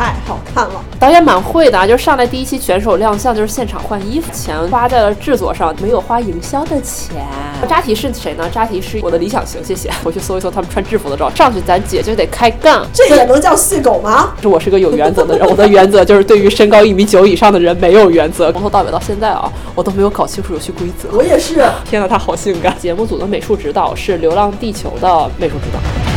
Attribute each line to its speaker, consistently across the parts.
Speaker 1: 太好看了，
Speaker 2: 导演蛮会的啊！就是上来第一期选手亮相，就是现场换衣服，钱花在了制作上，没有花营销的钱。扎提是谁呢？扎提是我的理想型，谢谢。我去搜一搜他们穿制服的照，上去咱姐就得开杠，
Speaker 1: 这也能叫细狗吗？
Speaker 2: 我是个有原则的人，我的原则就是对于身高一米九以上的人没有原则。从头到尾到现在啊，我都没有搞清楚游戏规则。
Speaker 1: 我也是。
Speaker 2: 天呐，他好性感！节目组的美术指导是《流浪地球》的美术指导。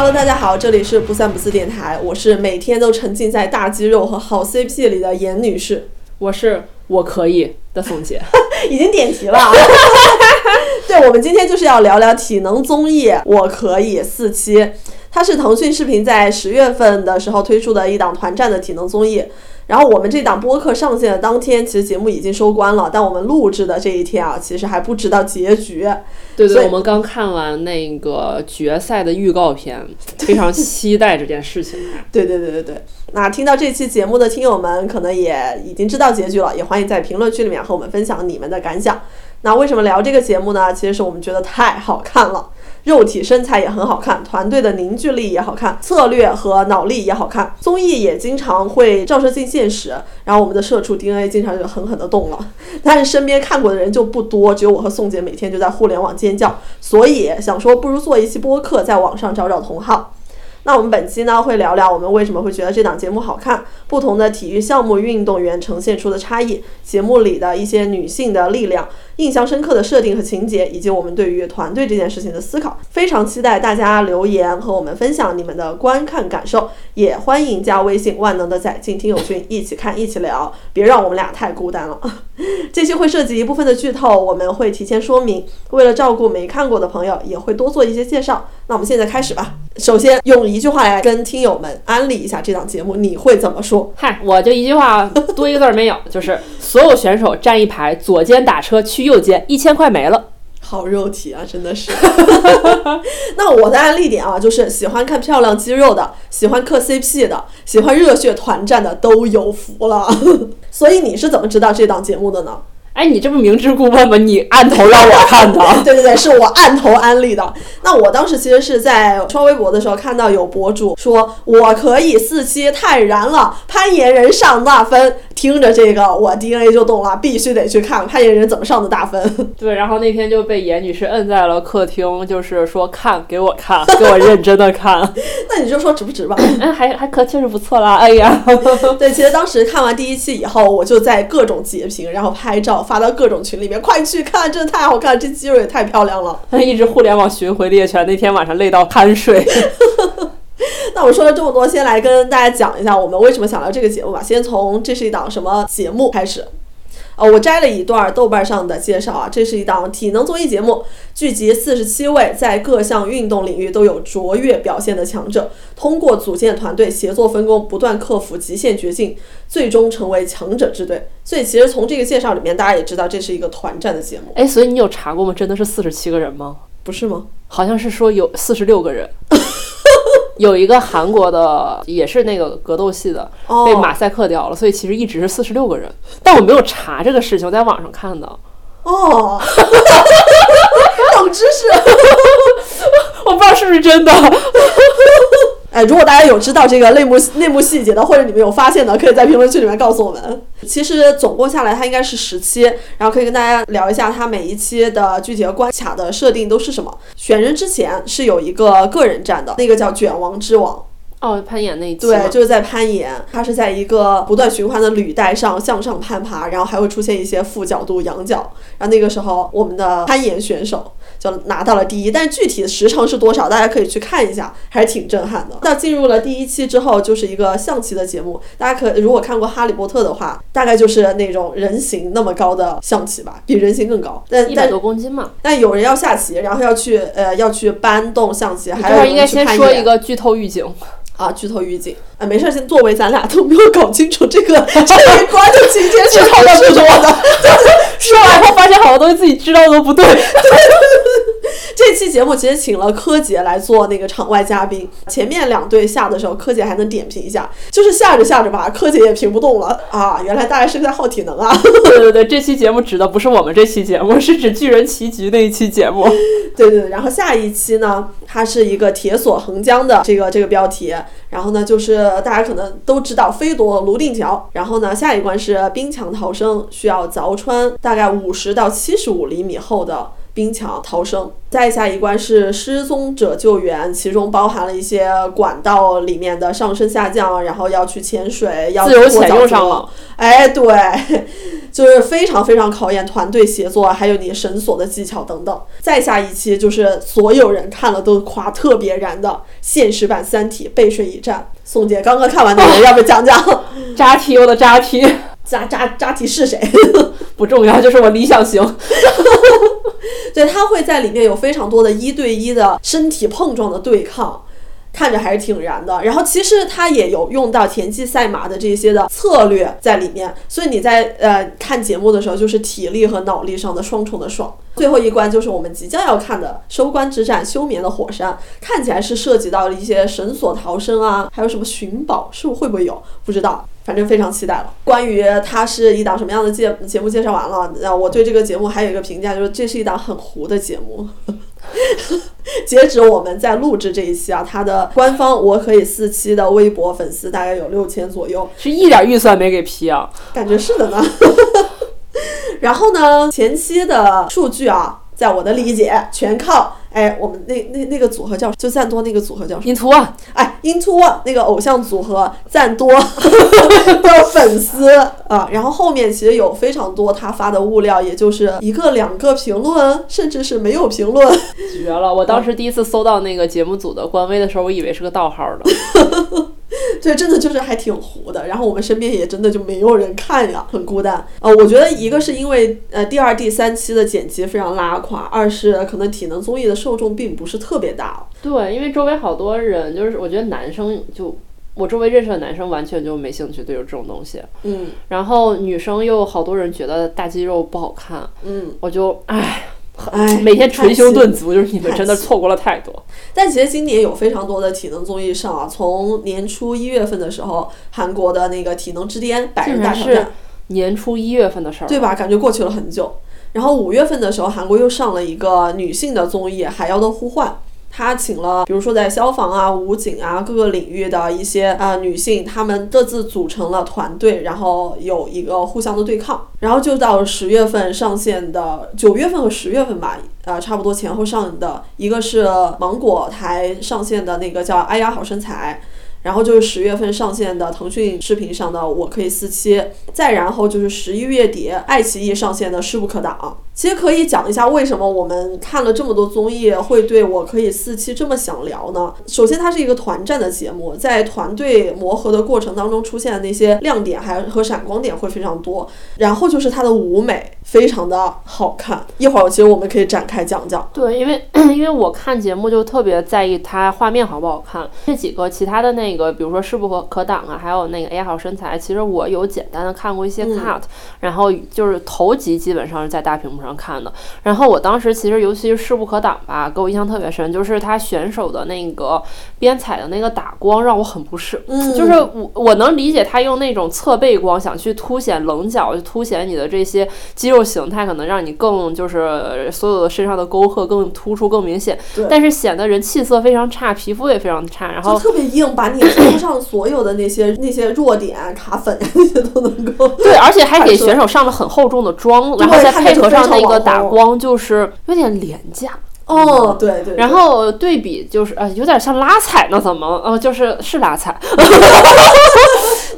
Speaker 1: Hello，大家好，这里是不三不四电台，我是每天都沉浸在大肌肉和好 CP 里的严女士，
Speaker 2: 我是我可以的宋姐，
Speaker 1: 已经点题了。对，我们今天就是要聊聊体能综艺《我可以》四期，它是腾讯视频在十月份的时候推出的一档团战的体能综艺。然后我们这档播客上线的当天，其实节目已经收官了。但我们录制的这一天啊，其实还不知道结局。
Speaker 2: 对对，我们刚看完那个决赛的预告片，非常期待这件事情。
Speaker 1: 对对对对对。那听到这期节目的听友们，可能也已经知道结局了，也欢迎在评论区里面和我们分享你们的感想。那为什么聊这个节目呢？其实是我们觉得太好看了。肉体身材也很好看，团队的凝聚力也好看，策略和脑力也好看。综艺也经常会照射进现实，然后我们的社畜 DNA 经常就狠狠地动了。但是身边看过的人就不多，只有我和宋姐每天就在互联网尖叫，所以想说不如做一期播客，在网上找找同好。那我们本期呢会聊聊我们为什么会觉得这档节目好看，不同的体育项目运动员呈现出的差异，节目里的一些女性的力量，印象深刻的设定和情节，以及我们对于团队这件事情的思考。非常期待大家留言和我们分享你们的观看感受，也欢迎加微信万能的仔进听友群一起看一起聊，别让我们俩太孤单了。这期会涉及一部分的剧透，我们会提前说明，为了照顾没看过的朋友，也会多做一些介绍。那我们现在开始吧。首先用一句话来跟听友们安利一下这档节目，你会怎么说？
Speaker 2: 嗨，我就一句话，多一个字没有，就是所有选手站一排，左肩打车去右肩，一千块没了。
Speaker 1: 好肉体啊，真的是。那我的案例点啊，就是喜欢看漂亮肌肉的，喜欢磕 CP 的，喜欢热血团战的都有福了。所以你是怎么知道这档节目的呢？
Speaker 2: 哎，你这不明知故问吗？你按头让我看的。
Speaker 1: 对对对，是我按头安利的。那我当时其实是在刷微博的时候看到有博主说，我可以四期太燃了，攀岩人上那分。听着这个，我 DNA 就动了，必须得去看看这人怎么上的大分。
Speaker 2: 对，然后那天就被严女士摁在了客厅，就是说看给我看，给我认真的看。
Speaker 1: 那你就说值不值吧？
Speaker 2: 嗯，还还可确实不错啦。哎呀，
Speaker 1: 对，其实当时看完第一期以后，我就在各种截屏，然后拍照。发到各种群里面，快去看，真的太好看了，这肌肉也太漂亮了。
Speaker 2: 一直互联网巡回猎犬，那天晚上累到酣睡。
Speaker 1: 那我说了这么多，先来跟大家讲一下我们为什么想聊这个节目吧。先从这是一档什么节目开始。呃，我摘了一段豆瓣上的介绍啊，这是一档体能综艺节目，聚集四十七位在各项运动领域都有卓越表现的强者，通过组建团队、协作分工，不断克服极限绝境，最终成为强者之队。所以其实从这个介绍里面，大家也知道这是一个团战的节目。
Speaker 2: 哎，所以你有查过吗？真的是四十七个人吗？
Speaker 1: 不是吗？
Speaker 2: 好像是说有四十六个人。有一个韩国的，也是那个格斗系的，被马赛克掉了，所以其实一直是四十六个人。但我没有查这个事情，我在网上看的。
Speaker 1: 哦，冷知识，
Speaker 2: 我不知道是不是真的。
Speaker 1: 哎，如果大家有知道这个内幕内幕细节的，或者你们有发现的，可以在评论区里面告诉我们。其实总共下来，它应该是十期，然后可以跟大家聊一下它每一期的具体的关卡的设定都是什么。选人之前是有一个个人战的，那个叫卷王之王。
Speaker 2: 哦，攀岩那一期
Speaker 1: 对，就是在攀岩，它是在一个不断循环的履带上向上攀爬，然后还会出现一些负角度仰角。然后那个时候，我们的攀岩选手就拿到了第一，但具体的时长是多少，大家可以去看一下，还是挺震撼的。那进入了第一期之后，就是一个象棋的节目，大家可如果看过《哈利波特》的话，大概就是那种人形那么高的象棋吧，比人形更高。但
Speaker 2: 一百多公斤嘛。
Speaker 1: 但有人要下棋，然后要去呃要去搬动象棋，还有
Speaker 2: 应该先说一个剧透预警，
Speaker 1: 啊，剧透预警啊，没事儿，先作为咱俩都没有搞清楚这个这一关的情节是
Speaker 2: 讨论
Speaker 1: 是什么的。
Speaker 2: 说完后发现好多东西自己知道的都不对。
Speaker 1: 这期节目其实请了柯洁来做那个场外嘉宾，前面两队下的时候，柯洁还能点评一下，就是下着下着吧，柯洁也评不动了啊，原来大家是在耗体能啊。
Speaker 2: 对对对，这期节目指的不是我们这期节目，是指巨人棋局那一期节目。
Speaker 1: 对对对，然后下一期呢，它是一个铁索横江的这个这个标题，然后呢就是大家可能都知道飞夺泸定桥，然后呢下一关是冰墙逃生，需要凿穿大概五十到七十五厘米厚的。冰墙逃生，再下一关是失踪者救援，其中包含了一些管道里面的上升下降，然后要去潜水，要
Speaker 2: 自由潜用上了。
Speaker 1: 哎，对，就是非常非常考验团队协作，还有你绳索的技巧等等。再下一期就是所有人看了都夸特别燃的现实版《三体》背水一战。宋姐刚刚看完的人，要不要讲讲
Speaker 2: 扎题，我的扎题
Speaker 1: 扎扎扎题是谁？
Speaker 2: 不重要，就是我理想型。
Speaker 1: 对，他会在里面有非常多的一对一的身体碰撞的对抗。看着还是挺燃的，然后其实它也有用到田忌赛马的这些的策略在里面，所以你在呃看节目的时候，就是体力和脑力上的双重的爽。最后一关就是我们即将要看的收官之战——休眠的火山，看起来是涉及到了一些绳索逃生啊，还有什么寻宝，是会不会有？不知道，反正非常期待了。关于它是一档什么样的节节目介绍完了，那 我对这个节目还有一个评价，就是这是一档很糊的节目。截止我们在录制这一期啊，它的官方我可以四期的微博粉丝大概有六千左右，
Speaker 2: 是一点预算没给批啊。
Speaker 1: 感觉是的呢。然后呢，前期的数据啊，在我的理解全靠哎我们那那那个组合叫就赞多那个组合叫
Speaker 2: Into？One，，
Speaker 1: 哎，Into One 那个偶像组合赞多 的粉丝啊，然后后面其实有非常多他发的物料，也就是一个两个评论，甚至是没有评论。
Speaker 2: 绝了！我当时第一次搜到那个节目组的官微的时候，我以为是个盗号的。
Speaker 1: 对，真的就是还挺糊的。然后我们身边也真的就没有人看呀，很孤单。呃，我觉得一个是因为呃第二、第三期的剪辑非常拉垮，二是可能体能综艺的受众并不是特别大。
Speaker 2: 对，因为周围好多人，就是我觉得男生就我周围认识的男生完全就没兴趣对这种东西，
Speaker 1: 嗯
Speaker 2: 然后女生又好多人觉得大肌肉不好看，
Speaker 1: 嗯，
Speaker 2: 我就唉。
Speaker 1: 哎，
Speaker 2: 每天捶胸顿
Speaker 1: 足。
Speaker 2: 就是你们真的错过了太多。
Speaker 1: 但其实今年有非常多的体能综艺上啊，从年初一月份的时候，韩国的那个体能之巅百人大挑战，
Speaker 2: 年初一月份的事儿，
Speaker 1: 对吧？感觉过去了很久。然后五月份的时候，韩国又上了一个女性的综艺《海妖的呼唤》。他请了，比如说在消防啊、武警啊各个领域的一些啊、呃女性，她们各自组成了团队，然后有一个互相的对抗。然后就到十月份上线的，九月份和十月份吧，呃、差不多前后上的，一个是芒果台上线的那个叫《哎呀好身材》。然后就是十月份上线的腾讯视频上的《我可以四期》，再然后就是十一月底爱奇艺上线的《势不可挡》。其实可以讲一下为什么我们看了这么多综艺会对我可以四期这么想聊呢？首先，它是一个团战的节目，在团队磨合的过程当中出现的那些亮点还和闪光点会非常多。然后就是它的舞美非常的好看，一会儿其实我们可以展开讲讲。
Speaker 2: 对，因为 因为我看节目就特别在意它画面好不好看。这几个其他的那个，比如说势不可可挡啊，还有那个 A 好身材，其实我有简单的看过一些 cut，、然后就是头集基本上是在大屏幕上看的。然后我当时其实尤其是势不可挡吧，给我印象特别深，就是他选手的那个边彩的那个打光让我很不适。
Speaker 1: 嗯
Speaker 2: 就是我我能理解他用那种侧背光想去凸显棱角，就凸显你的这些肌肉形态，可能让你更就是所有的身上的沟壑更突出、更明显。但是显得人气色非常差，皮肤也非常差，然
Speaker 1: 就
Speaker 2: 后
Speaker 1: 特别硬，把你身上所有的那些 那些弱点、卡粉那些都能够。
Speaker 2: 对，而且还给选手上了很厚重的妆，然后再配合上那个打光，就是有点廉价。
Speaker 1: 哦，对对。
Speaker 2: 然后对比就是呃，有点像拉踩呢，怎么呃，就是是拉踩。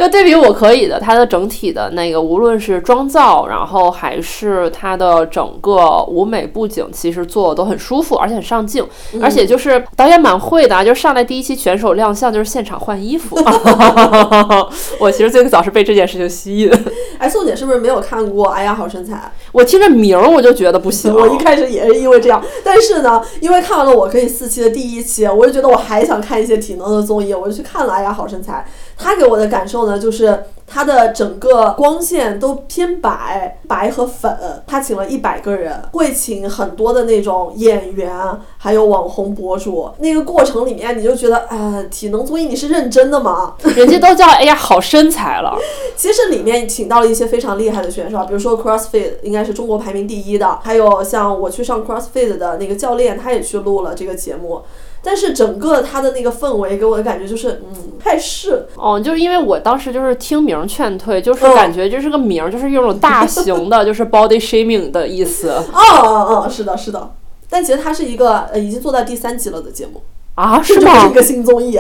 Speaker 2: 就对比我可以的，它的整体的那个，无论是妆造，然后还是它的整个舞美布景，其实做的都很舒服，而且很上镜，而且就是导演蛮会的，啊就上来第一期选手亮相就是现场换衣服。我其实最早是被这件事情吸引。
Speaker 1: 哎，宋姐是不是没有看过？哎呀，好身材！
Speaker 2: 我听着名儿我就觉得不行。
Speaker 1: 我一开始也是因为这样，但是呢，因为看完了我可以四期的第一期，我就觉得我还想看一些体能的综艺，我就去看了。哎呀，好身材！他给我的感受呢，就是他的整个光线都偏白，白和粉。他请了一百个人，会请很多的那种演员，还有网红博主。那个过程里面，你就觉得，哎，体能综艺你是认真的吗？
Speaker 2: 人家都叫哎呀好身材了。
Speaker 1: 其实里面请到了一些非常厉害的选手，比如说 CrossFit 应该是中国排名第一的，还有像我去上 CrossFit 的那个教练，他也去录了这个节目。但是整个他的那个氛围给我的感觉就是，嗯，太是
Speaker 2: 哦，就是因为我当时就是听名劝退，就是感觉这是个名，就是用种大型的，就是 body shaming 的意思。
Speaker 1: 哦哦哦，是的，是的。但其实它是一个呃已经做到第三集了的节目
Speaker 2: 啊，
Speaker 1: 是
Speaker 2: 吗？
Speaker 1: 是一个新综艺。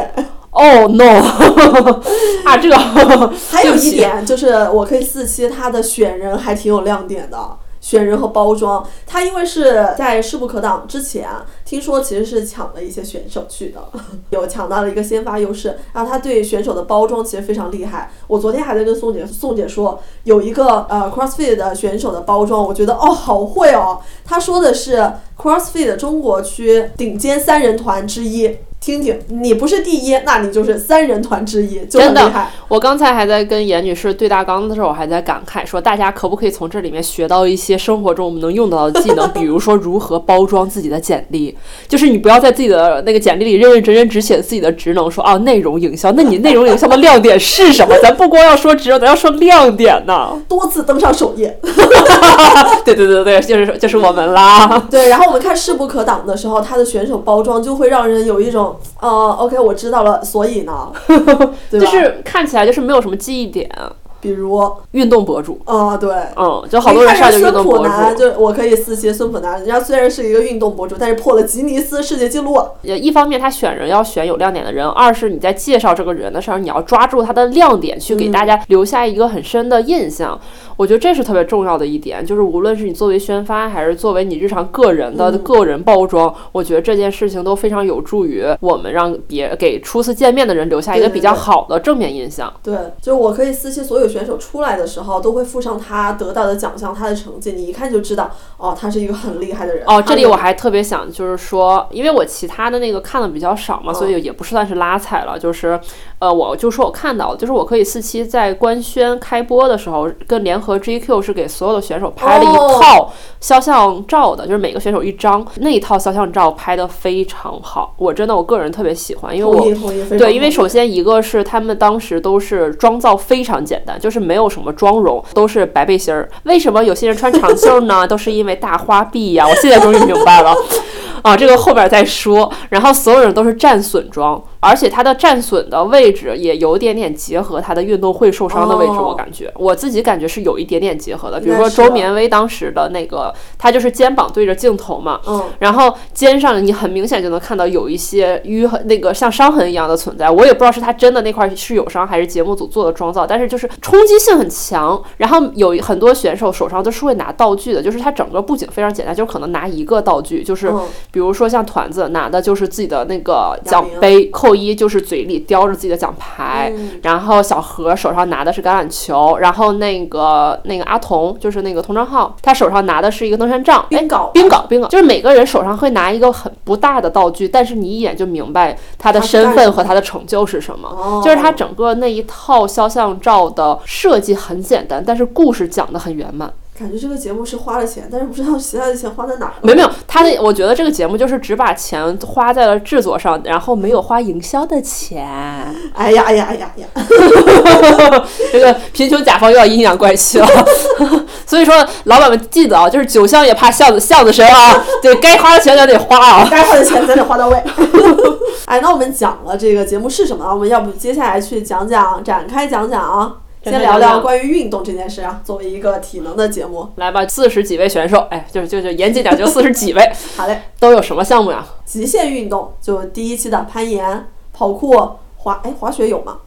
Speaker 2: 哦 no，啊这个
Speaker 1: 还有一点 就是我可以四期它的选人还挺有亮点的。选人和包装，他因为是在势不可挡之前，听说其实是抢了一些选手去的，有抢到了一个先发优势。然后他对选手的包装其实非常厉害。我昨天还在跟宋姐宋姐说，有一个呃 CrossFit 的选手的包装，我觉得哦好会哦。他说的是 CrossFit 中国区顶尖三人团之一。听听，你不是第一，那你就是三人团之一，就很厉害。
Speaker 2: 我刚才还在跟严女士对大纲的时候，我还在感慨说，大家可不可以从这里面学到一些生活中我们能用到的技能？比如说如何包装自己的简历，就是你不要在自己的那个简历里认认真真只写自己的职能，说啊内容营销，那你内容营销的亮点是什么？咱不光要说职能，咱要说亮点呢。
Speaker 1: 多次登上首页。
Speaker 2: 对对对对，就是就是我们啦。
Speaker 1: 对，然后我们看势不可挡的时候，他的选手包装就会让人有一种。呃，OK，我知道了，所以呢，
Speaker 2: 就是看起来就是没有什么记忆点。
Speaker 1: 比如
Speaker 2: 运动博主，
Speaker 1: 啊对，
Speaker 2: 嗯，就好多人上就运动博主，
Speaker 1: 就我可以四期孙普南，人家虽然是一个运动博主，但是破了吉尼斯世界纪录。
Speaker 2: 也一方面他选人要选有亮点的人，二是你在介绍这个人的时候，你要抓住他的亮点，去给大家留下一个很深的印象。我觉得这是特别重要的一点，就是无论是你作为宣发，还是作为你日常个人的个人包装，我觉得这件事情都非常有助于我们让别给初次见面的人留下一个比较好的正面印象。
Speaker 1: 对，就是我可以私期所有选手出来的时候，都会附上他得到的奖项，他的成绩，你一看就知道，哦，他是一个很厉害的人。
Speaker 2: 哦，这里我还特别想就是说，因为我其他的那个看的比较少嘛，所以也不算是拉踩了，就是，呃，我就说我看到了，就是我可以四期在官宣开播的时候跟联合。GQ 是给所有的选手拍了一套肖像照的，就是每个选手一张，那一套肖像照拍的非常好，我真的我个人特别喜欢，因为我对，因为首先一个是他们当时都是妆造非常简单，就是没有什么妆容，都是白背心儿。为什么有些人穿长袖呢？都是因为大花臂呀！我现在终于明白了。啊，这个后边再说。然后所有人都是战损装，而且他的战损的位置也有点点结合他的运动会受伤的位置，我感觉我自己感觉是有一点点结合的。比如说周绵威当时的那个，他就是肩膀对着镜头嘛，嗯，然后肩上你很明显就能看到有一些淤痕，那个像伤痕一样的存在。我也不知道是他真的那块是有伤，还是节目组做的妆造，但是就是冲击性很强。然后有很多选手手上都是会拿道具的，就是他整个布景非常简单，就可能拿一个道具，就是。比如说像团子拿的就是自己的那个奖杯，扣一就是嘴里叼着自己的奖牌，然后小何手上拿的是橄榄球，然后那个那个阿童就是那个童章浩，他手上拿的是一个登山杖，
Speaker 1: 冰镐，
Speaker 2: 冰镐，冰镐，就是每个人手上会拿一个很不大的道具，但是你一眼就明白他的身份和他的成就是什么，就是他整个那一套肖像照的设计很简单，但是故事讲的很圆满。
Speaker 1: 感觉这个节目是花了钱，但是不知道其他的钱花在哪儿。
Speaker 2: 没有没有，他的我觉得这个节目就是只把钱花在了制作上，然后没有花营销的钱。
Speaker 1: 哎呀哎呀哎呀呀！
Speaker 2: 这个贫穷甲方又要阴阳怪气了。所以说，老板们记得啊，就是酒香也怕巷子巷子深啊，对该花的钱咱得花啊，
Speaker 1: 该花的钱咱得花到位。哎，那我们讲了这个节目是什么，我们要不接下来去讲讲，展开讲讲啊。先聊聊关于运动这件事啊。作为一个体能的节目，
Speaker 2: 来吧，四十几位选手，哎，就是就就严谨点，就四十几位。
Speaker 1: 好嘞，
Speaker 2: 都有什么项目呀？
Speaker 1: 极限运动就第一期的攀岩、跑酷、滑，哎，滑雪有吗？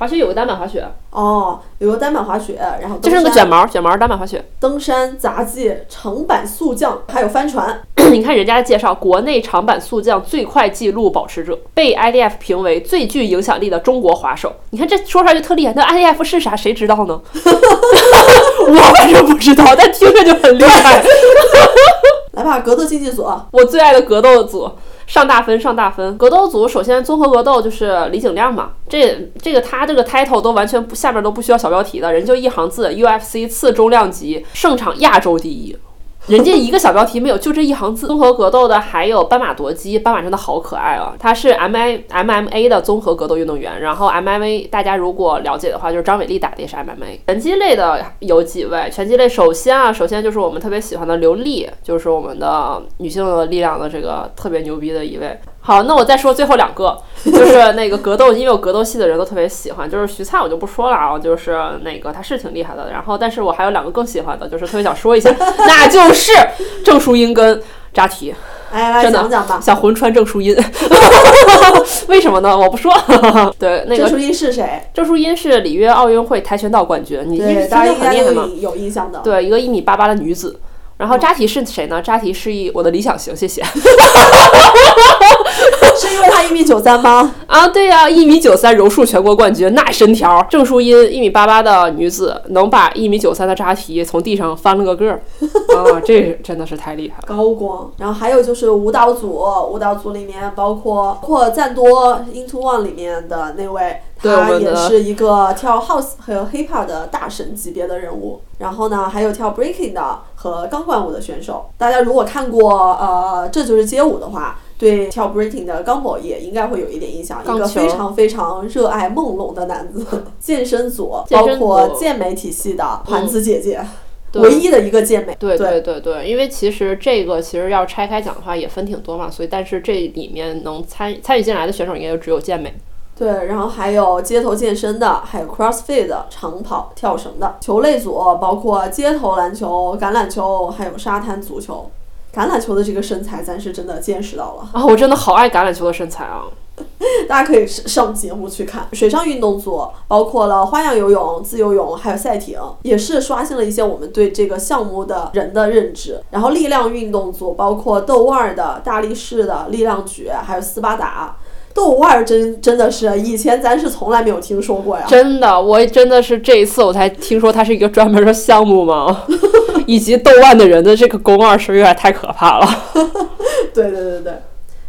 Speaker 2: 滑雪有个单板滑雪
Speaker 1: 哦，有个单板滑雪，然后
Speaker 2: 就是那个卷毛卷毛单板滑雪，
Speaker 1: 登山、杂技、长板速降，还有帆船。
Speaker 2: 你看人家的介绍，国内长板速降最快纪录保持者，被 IDF 评为最具影响力的中国滑手。你看这说出来就特厉害，那 IDF 是啥？谁知道呢？我反正不知道，但听着就很厉害。
Speaker 1: 来吧，格斗竞技组，
Speaker 2: 我最爱的格斗组。上大分，上大分！格斗组首先综合格斗就是李景亮嘛，这这个他这个 title 都完全不下面都不需要小标题的，人就一行字：UFC 次中量级胜场亚洲第一。人家一个小标题没有，就这一行字。综合格斗的还有斑马夺鸡，斑马真的好可爱啊！他是 M I M M A 的综合格斗运动员。然后 M M A 大家如果了解的话，就是张伟丽打的也是 M M A。拳击类的有几位？拳击类首先啊，首先就是我们特别喜欢的刘丽，就是我们的女性的力量的这个特别牛逼的一位。好，那我再说最后两个，就是那个格斗，因为有格斗系的人都特别喜欢，就是徐灿我就不说了啊，就是那个他是挺厉害的，然后但是我还有两个更喜欢的，就是特别想说一下，那就是郑淑英跟扎提，
Speaker 1: 哎，来讲讲吧，
Speaker 2: 想魂穿郑淑英，为什么呢？我不说，对，那个
Speaker 1: 郑淑英是谁？
Speaker 2: 郑淑英是里约奥运会跆拳道冠军，你
Speaker 1: 大家
Speaker 2: 应该
Speaker 1: 有有印象的，
Speaker 2: 对，一个一米八八的女子。然后扎提是谁呢？扎提是一我的理想型，谢谢。
Speaker 1: 是因为他一米九三吗？
Speaker 2: 啊，对呀，一米九三柔术全国冠军，那身条。郑淑音一米八八的女子，能把一米九三的扎提从地上翻了个个儿，啊，这真的是太厉害了。
Speaker 1: 高光。然后还有就是舞蹈组，舞蹈组里面包括括赞多 Into One 里面的那位。他也是一个跳 house 和 hip hop 的大神级别的人物，然后呢，还有跳 breaking 的和钢管舞的选手。大家如果看过呃这就是街舞的话，对跳 breaking 的钢宝也应该会有一点印象。一个非常非常热爱梦龙的男子。健身组包括健美体系的盘子姐姐，唯一的一个健美。
Speaker 2: 对对对对，因为其实这个其实要拆开讲的话也分挺多嘛，所以但是这里面能参参与进来的选手应该就只有健美。
Speaker 1: 对，然后还有街头健身的，还有 CrossFit 长跑、跳绳的球类组，包括街头篮球、橄榄球，还有沙滩足球。橄榄球的这个身材，咱是真的见识到了
Speaker 2: 啊！我真的好爱橄榄球的身材啊！
Speaker 1: 大家可以上节目去看。水上运动组包括了花样游泳、自由泳，还有赛艇，也是刷新了一些我们对这个项目的人的认知。然后力量运动组包括豆腕儿的、大力士的、力量举，还有斯巴达。豆瓣儿真真的是以前咱是从来没有听说过呀，
Speaker 2: 真的，我真的是这一次我才听说它是一个专门的项目吗？以及豆瓣的人的这个宫二是有点太可怕了。
Speaker 1: 对对对对。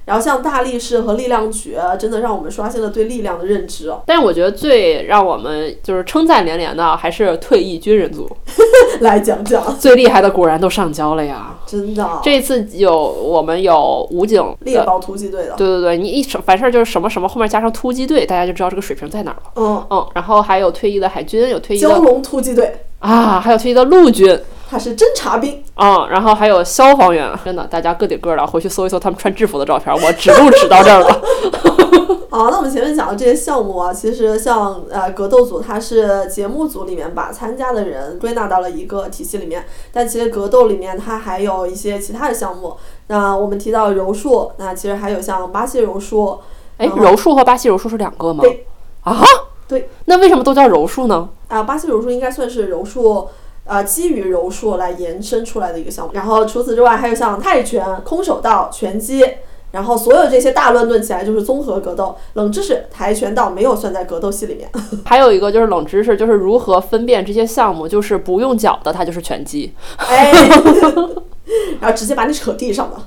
Speaker 1: 然后像大力士和力量举，真的让我们刷新了对力量的认知。
Speaker 2: 但是我觉得最让我们就是称赞连连的，还是退役军人组。
Speaker 1: 来讲讲
Speaker 2: 最厉害的，果然都上交了呀！
Speaker 1: 真的，
Speaker 2: 这次有我们有武警
Speaker 1: 猎豹突击队的。
Speaker 2: 对对对，你一凡事就是什么什么后面加上突击队，大家就知道这个水平在哪儿了。嗯嗯，然后还有退役的海军，有退役的
Speaker 1: 蛟龙突击队
Speaker 2: 啊，还有退役的陆军。
Speaker 1: 他是侦察兵
Speaker 2: 啊，然后还有消防员，真的，大家个顶个的，回去搜一搜他们穿制服的照片，我指路指到这儿了。
Speaker 1: 好，那我们前面讲的这些项目啊，其实像呃格斗组，它是节目组里面把参加的人归纳到了一个体系里面，但其实格斗里面它还有一些其他的项目。那我们提到柔术，那其实还有像巴西柔术。
Speaker 2: 哎，柔术和巴西柔术是两个吗？对啊，
Speaker 1: 对，
Speaker 2: 那为什么都叫柔术呢？
Speaker 1: 啊，巴西柔术应该算是柔术。呃，基于柔术来延伸出来的一个项目。然后除此之外，还有像泰拳、空手道、拳击，然后所有这些大乱炖起来就是综合格斗。冷知识：跆拳道没有算在格斗系里面。
Speaker 2: 还有一个就是冷知识，就是如何分辨这些项目，就是不用脚的，它就是拳击。
Speaker 1: 哎，然后直接把你扯地上的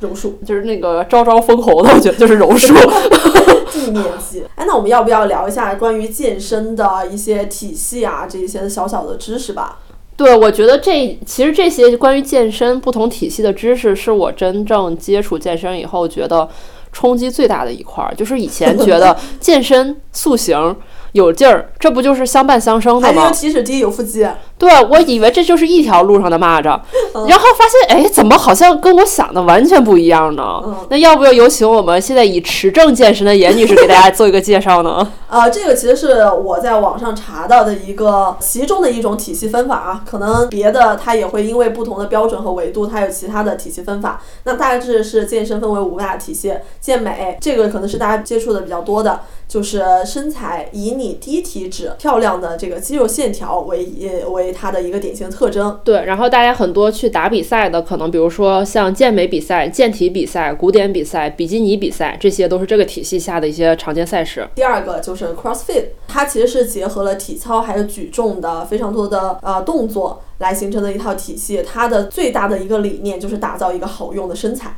Speaker 1: 柔术，
Speaker 2: 就是那个招招封喉的，我觉得就是柔术。
Speaker 1: 地面技。哎，那我们要不要聊一下关于健身的一些体系啊，这一些小小的知识吧？
Speaker 2: 对，我觉得这其实这些关于健身不同体系的知识，是我真正接触健身以后觉得冲击最大的一块儿。就是以前觉得 健身塑形有劲儿，这不就是相伴相生的吗？
Speaker 1: 还有起始低，有腹肌。
Speaker 2: 对，我以为这就是一条路上的蚂蚱，然后发现，哎，怎么好像跟我想的完全不一样呢？那要不要有请我们现在以持证健身的严女士给大家做一个介绍呢？
Speaker 1: 啊，这个其实是我在网上查到的一个其中的一种体系分法啊，可能别的它也会因为不同的标准和维度，它有其他的体系分法。那大致是健身分为五大体系，健美这个可能是大家接触的比较多的。就是身材以你低体脂、漂亮的这个肌肉线条为为它的一个典型特征。
Speaker 2: 对，然后大家很多去打比赛的，可能比如说像健美比赛、健体比赛、古典比赛、比基尼比赛，这些都是这个体系下的一些常见赛事。
Speaker 1: 第二个就是 CrossFit，它其实是结合了体操还有举重的非常多的呃动作来形成的一套体系。它的最大的一个理念就是打造一个好用的身材。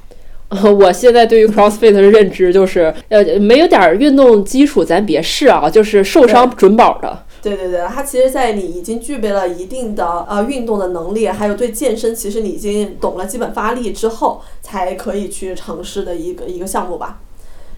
Speaker 2: 我现在对于 CrossFit 的认知就是，呃，没有点运动基础咱别试啊，就是受伤准保的。
Speaker 1: 对对对，它其实，在你已经具备了一定的呃运动的能力，还有对健身，其实你已经懂了基本发力之后，才可以去尝试的一个一个项目吧。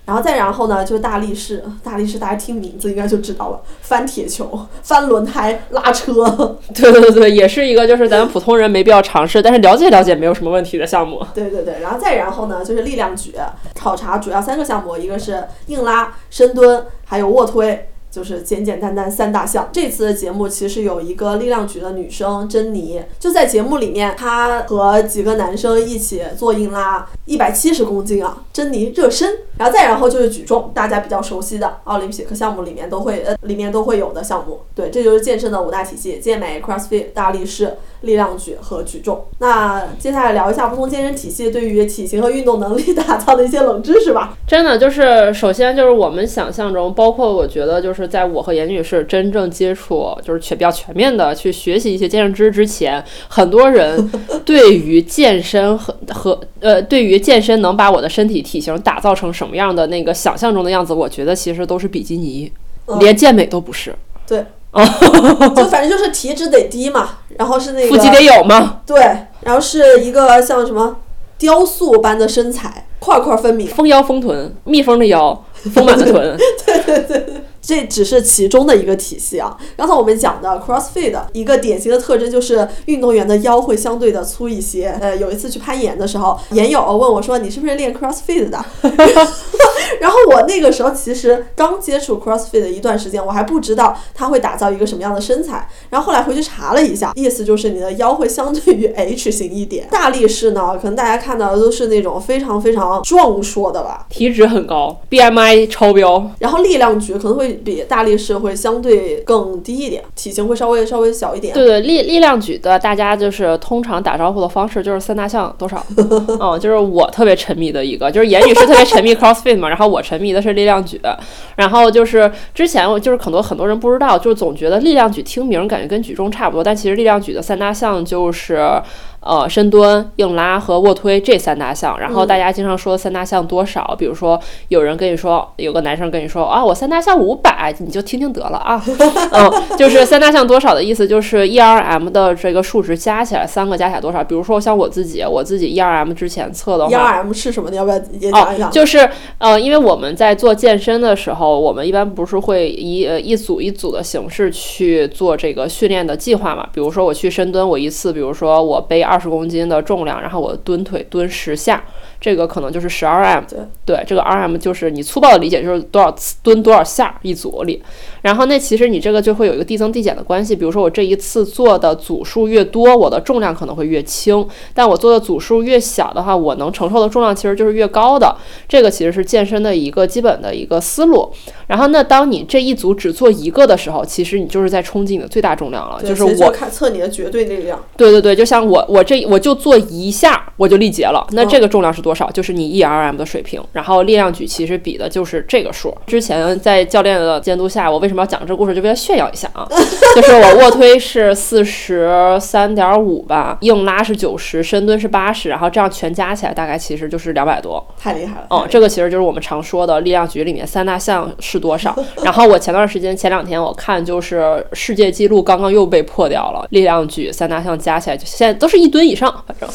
Speaker 1: 然后再然后呢，就是大力士，大力士大家听名字应该就知道了，翻铁球、翻轮胎、拉车。
Speaker 2: 对对对，也是一个就是咱们普通人没必要尝试，但是了解了解没有什么问题的项目。
Speaker 1: 对对对，然后再然后呢，就是力量举，考察主要三个项目，一个是硬拉、深蹲，还有卧推。就是简简单单三大项。这次的节目其实有一个力量举的女生珍妮，就在节目里面，她和几个男生一起做硬拉，一百七十公斤啊，珍妮热身。然后再然后就是举重，大家比较熟悉的奥林匹克项目里面都会呃里面都会有的项目。对，这就是健身的五大体系：健美、CrossFit、大力士。力量举和举重。那接下来聊一下不同健身体系对于体型和运动能力打造的一些冷知识吧。
Speaker 2: 真的就是，首先就是我们想象中，包括我觉得就是在我和严女士真正接触，就是全比较全面的去学习一些健身知识之前，很多人 对于健身和和呃，对于健身能把我的身体体型打造成什么样的那个想象中的样子，我觉得其实都是比基尼，连健美都不是。
Speaker 1: 对。就反正就是体脂得低嘛，然后是那个
Speaker 2: 腹肌得有吗？
Speaker 1: 对，然后是一个像什么雕塑般的身材，块块分明，
Speaker 2: 丰腰丰臀，蜜蜂的腰，丰满的臀。
Speaker 1: 对对对。这只是其中的一个体系啊。刚才我们讲的 CrossFit 一个典型的特征就是运动员的腰会相对的粗一些。呃，有一次去攀岩的时候，岩友问我说：“你是不是练 CrossFit 的？” 然后我那个时候其实刚接触 CrossFit 的一段时间，我还不知道它会打造一个什么样的身材。然后后来回去查了一下，意思就是你的腰会相对于 H 型一点。大力士呢，可能大家看到的都是那种非常非常壮硕的吧，
Speaker 2: 体脂很高，BMI 超标。
Speaker 1: 然后力量举可能会。比大力士会相对更低一点，体型会稍微稍微小一点。
Speaker 2: 对对，力力量举的大家就是通常打招呼的方式就是三大项多少？嗯，就是我特别沉迷的一个，就是严女士特别沉迷 CrossFit 嘛，然后我沉迷的是力量举。然后就是之前我就是很多很多人不知道，就是总觉得力量举听名感觉跟举重差不多，但其实力量举的三大项就是。呃，深蹲、硬拉和卧推这三大项，然后大家经常说三大项多少？比如说有人跟你说，有个男生跟你说啊，我三大项五百，你就听听得了啊。嗯，就是三大项多少的意思，就是 E R M 的这个数值加起来，三个加起来多少？比如说像我自己，我自己 E R M 之前测的话
Speaker 1: ，E R M 是什么？你要不要也讲一讲？
Speaker 2: 就是呃，因为我们在做健身的时候，我们一般不是会以呃一组一组的形式去做这个训练的计划嘛？比如说我去深蹲，我一次，比如说我背二。十公斤的重量，然后我蹲腿蹲十下，这个可能就是十 RM。
Speaker 1: 对
Speaker 2: 对，这个 RM 就是你粗暴的理解就是多少次蹲多少下一组里。然后那其实你这个就会有一个递增递减的关系。比如说我这一次做的组数越多，我的重量可能会越轻；但我做的组数越小的话，我能承受的重量其实就是越高的。这个其实是健身的一个基本的一个思路。然后那当你这一组只做一个的时候，其实你就是在冲击你的最大重量了。就是我
Speaker 1: 看测你的绝对力量。
Speaker 2: 对对对，就像我我。这我就做一下，我就力竭了。那这个重量是多少？就是你 E R M 的水平。然后力量举其实比的就是这个数。之前在教练的监督下，我为什么要讲这个故事？就为了炫耀一下啊！就是我卧推是四十三点五吧，硬拉是九十，深蹲是八十，然后这样全加起来大概其实就是两百多。
Speaker 1: 太厉害了！
Speaker 2: 嗯，这个其实就是我们常说的力量举里面三大项是。是多少。然后我前段时间前两天我看就是世界纪录刚刚又被破掉了，力量举三大项加起来就现在都是一吨以上，反正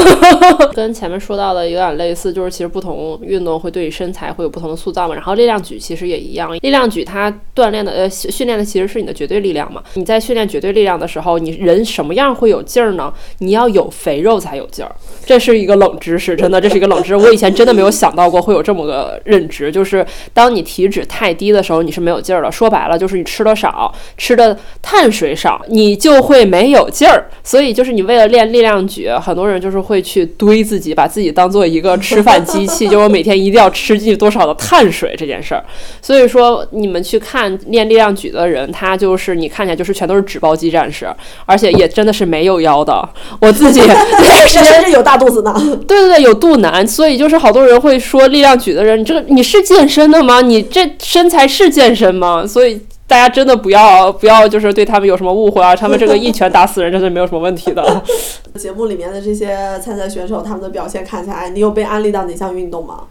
Speaker 2: 跟前面说到的有点类似，就是其实不同运动会对你身材会有不同的塑造嘛。然后力量举其实也一样，力量举它锻炼的呃训练的其实是你的绝对力量嘛。你在训练绝对力量的时候，你人什么样会有劲儿呢？你要有肥肉才有劲儿，这是一个冷知识，真的这是一个冷知识。我以前真的没有想到过会有这么个认知，就是当你体脂太低的时候，你是没有劲儿的。说白了，就是你吃的少，吃的碳水少，你就会没有劲儿。所以就是你为了练力量举，很多人就是会去堆自己，把自己当做一个吃饭机器，就我每天一定要吃进去多少的碳水这件事儿。所以说，你们去看练力量举的人，他就是你看起来就是全都是纸包鸡战士，而且也真的是没有腰的。我自己
Speaker 1: 甚至有大肚子呢。
Speaker 2: 对对对，有肚腩，所以就是好多人会说力量举的人，你这个你是健身的吗？你这身材是健身吗？所以大家真的不要不要就是对他们有什么误会啊，他们这个一拳打死人真的没有什么问题的。
Speaker 1: 节目里面的这些参赛选手，他们的表现看起来，你有被安利到哪项运动吗？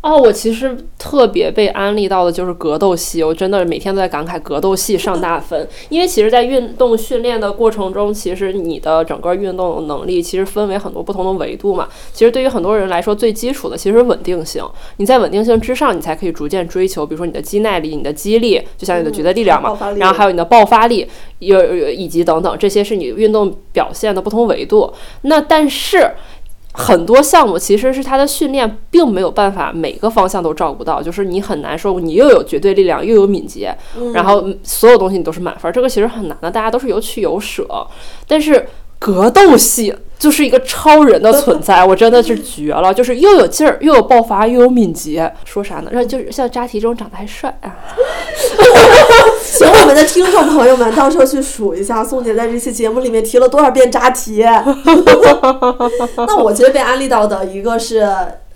Speaker 2: 哦，我其实特别被安利到的就是格斗系，我真的每天都在感慨格斗系上大分。因为其实，在运动训练的过程中，其实你的整个运动能力其实分为很多不同的维度嘛。其实对于很多人来说，最基础的其实是稳定性。你在稳定性之上，你才可以逐渐追求，比如说你的肌耐力、你的肌力，就像你的绝对力量嘛。然后还有你的爆发力，有以及等等，这些是你运动表现的不同维度。那但是。很多项目其实是他的训练并没有办法每个方向都照顾到，就是你很难说你又有绝对力量又有敏捷，然后所有东西你都是满分，这个其实很难的，大家都是有取有舍。但是格斗系就是一个超人的存在，我真的是绝了，就是又有劲儿，又有爆发，又有敏捷，说啥呢？然后就是像扎提这种长得还帅啊。
Speaker 1: 请我们的听众朋友们到时候去数一下，宋姐在这期节目里面提了多少遍扎提。那我其实被安利到的一个是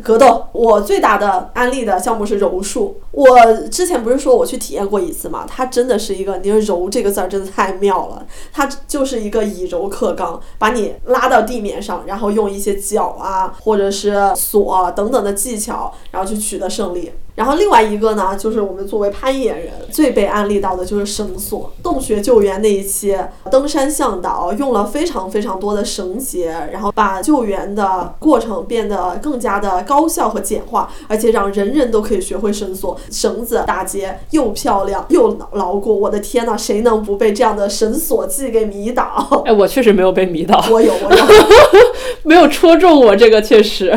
Speaker 1: 格斗，我最大的安利的项目是柔术。我之前不是说我去体验过一次嘛？它真的是一个，你说柔这个字儿真的太妙了，它就是一个以柔克刚，把你拉到地面上，然后用一些脚啊或者是锁等等的技巧，然后去取得胜利。然后另外一个呢，就是我们作为攀岩人最被安利到的就是绳索。洞穴救援那一期，登山向导用了非常非常多的绳结，然后把救援的过程变得更加的高效和简化，而且让人人都可以学会绳索。绳子打结又漂亮又牢固，我的天呐，谁能不被这样的绳索技给迷倒？
Speaker 2: 哎，我确实没有被迷倒，
Speaker 1: 我有，我有，
Speaker 2: 没有戳中我这个，确实，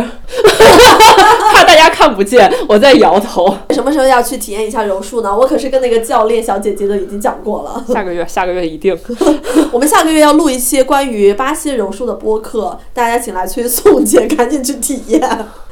Speaker 2: 怕大家看不见，我在摇头。
Speaker 1: 什么时候要去体验一下柔术呢？我可是跟那个教练小姐姐都已经讲过了。
Speaker 2: 下个月，下个月一定。
Speaker 1: 我们下个月要录一期关于巴西柔术的播客，大家请来催宋姐赶紧去体验。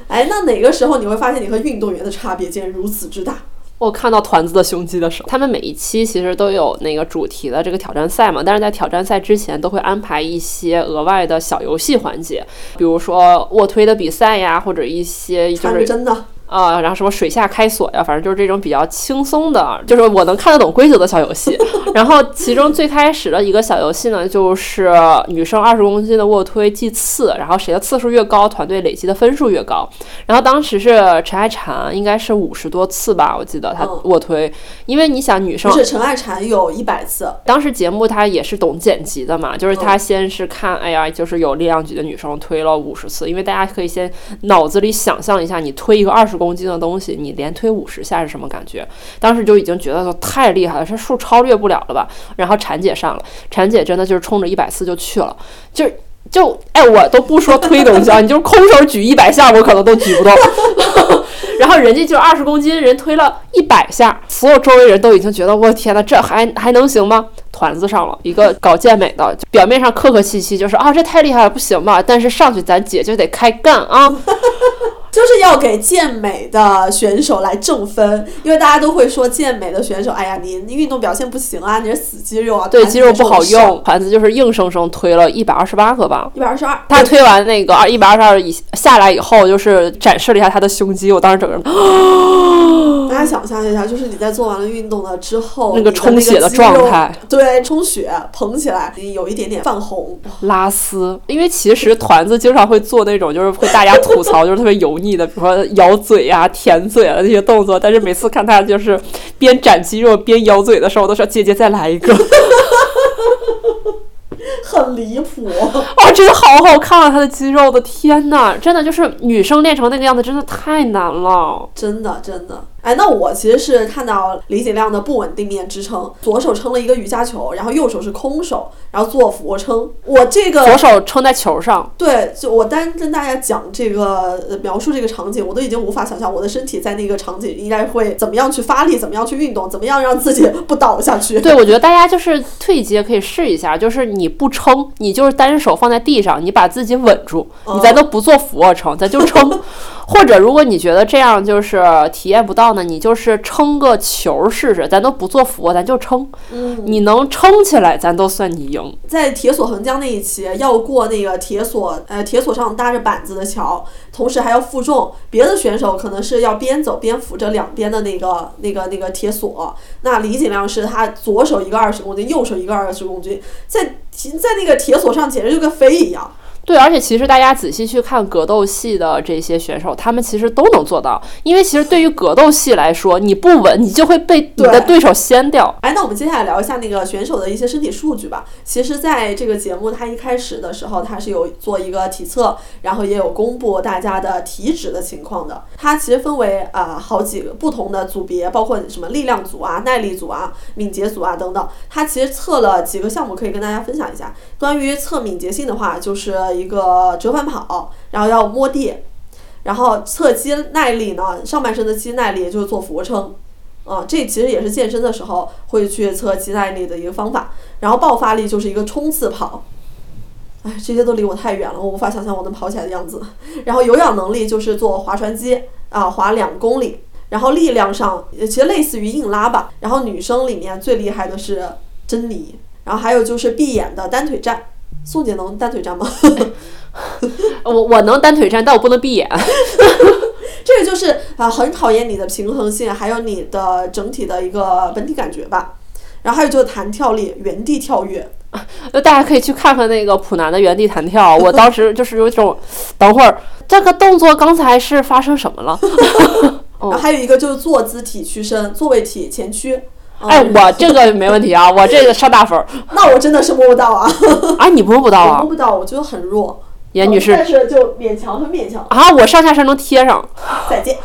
Speaker 1: 哎，那哪个时候你会发现你和运动员的差别竟然如此之大？
Speaker 2: 我看到团子的胸肌的时候，他们每一期其实都有那个主题的这个挑战赛嘛，但是在挑战赛之前都会安排一些额外的小游戏环节，比如说卧推的比赛呀，或者一些就是
Speaker 1: 真的。
Speaker 2: 啊，然后什么水下开锁呀，反正就是这种比较轻松的，就是我能看得懂规则的小游戏。然后其中最开始的一个小游戏呢，就是女生二十公斤的卧推计次，然后谁的次数越高，团队累积的分数越高。然后当时是陈爱婵，应该是五十多次吧，我记得她卧推，因为你想女生
Speaker 1: 不是陈爱婵有一百次。
Speaker 2: 当时节目她也是懂剪辑的嘛，就是她先是看，哎呀，就是有力量举的女生推了五十次，因为大家可以先脑子里想象一下，你推一个二十。公斤的东西，你连推五十下是什么感觉？当时就已经觉得太厉害了，这数超越不了了吧？然后婵姐上了，婵姐真的就是冲着一百四就去了，就就哎，我都不说推东西啊，你就空手举一百下，我可能都举不动。然后人家就二十公斤，人推了一百下，所有周围人都已经觉得我天呐，这还还能行吗？团子上了一个搞健美的，表面上客客气气，就是啊，这太厉害了，不行吧？但是上去咱姐就得开干啊。
Speaker 1: 就是要给健美的选手来挣分，因为大家都会说健美的选手，哎呀，你运动表现不行啊，你是死肌肉啊，
Speaker 2: 对，肌肉不好用。团子就是硬生生推了一百二十八个吧，
Speaker 1: 一百二十二。
Speaker 2: 他推完那个二一百二十二以下来以后，就是展示了一下他的胸肌，我当时整个人，
Speaker 1: 大家想象一下，就是你在做完了运动了之后，
Speaker 2: 那个充血的状态，
Speaker 1: 对，充血捧起来，有一点点泛红、
Speaker 2: 拉丝。因为其实团子经常会做那种，就是会大家吐槽，就是特别油腻。的，比如说咬嘴啊、舔嘴啊那些动作。但是每次看他就是边展肌肉边咬嘴的时候，我都说姐姐再来一个。
Speaker 1: 很离谱
Speaker 2: 哇，真的好好看啊！他的肌肉的天呐，真的就是女生练成那个样子，真的太难了，
Speaker 1: 真的真的。哎，那我其实是看到李景亮的不稳定面支撑，左手撑了一个瑜伽球，然后右手是空手，然后做俯卧撑。我这个
Speaker 2: 左手撑在球上，
Speaker 1: 对，就我单跟大家讲这个描述这个场景，我都已经无法想象我的身体在那个场景应该会怎么样去发力，怎么样去运动，怎么样让自己不倒下去。
Speaker 2: 对，我觉得大家就是退一阶可以试一下，就是你不撑，你就是单手放在地上，你把自己稳住，你咱都不做俯卧撑，咱就撑。或者，如果你觉得这样就是体验不到呢，你就是撑个球试试，咱都不做俯卧，咱就撑。
Speaker 1: 嗯，
Speaker 2: 你能撑起来，咱都算你赢。
Speaker 1: 在铁索横江那一期，要过那个铁索，呃，铁索上搭着板子的桥，同时还要负重。别的选手可能是要边走边扶着两边的那个、那个、那个铁索。那李锦亮是他左手一个二十公斤，右手一个二十公斤，在在那个铁索上简直就跟飞一样。
Speaker 2: 对，而且其实大家仔细去看格斗系的这些选手，他们其实都能做到。因为其实对于格斗系来说，你不稳，你就会被你的对手掀掉。
Speaker 1: 哎，那我们接下来聊一下那个选手的一些身体数据吧。其实，在这个节目它一开始的时候，它是有做一个体测，然后也有公布大家的体脂的情况的。它其实分为啊好几个不同的组别，包括什么力量组啊、耐力组啊、敏捷组啊等等。它其实测了几个项目，可以跟大家分享一下。关于测敏捷性的话，就是一个折返跑，然后要摸地，然后测肌耐力呢，上半身的肌耐力就是做俯卧撑，啊，这其实也是健身的时候会去测肌耐力的一个方法。然后爆发力就是一个冲刺跑，哎，这些都离我太远了，我无法想象我能跑起来的样子。然后有氧能力就是做划船机啊，划两公里。然后力量上其实类似于硬拉吧。然后女生里面最厉害的是珍妮。然后还有就是闭眼的单腿站，宋姐能单腿站吗？
Speaker 2: 我我能单腿站，但我不能闭眼。
Speaker 1: 这个就是啊，很考验你的平衡性，还有你的整体的一个本体感觉吧。然后还有就是弹跳力，原地跳跃。
Speaker 2: 那大家可以去看看那个普南的原地弹跳，我当时就是有一种，等会儿这个动作刚才是发生什么了？
Speaker 1: 然后还有一个就是坐姿体屈伸，坐位体前屈。
Speaker 2: 哎，我这个没问题啊，我这个上大分儿。
Speaker 1: 那我真的是摸不到啊！
Speaker 2: 啊，你摸不到啊？
Speaker 1: 摸不到，我觉得很弱。
Speaker 2: 严女士，
Speaker 1: 但是就勉强，很勉强。
Speaker 2: 啊，我上下身能贴上。
Speaker 1: 再见。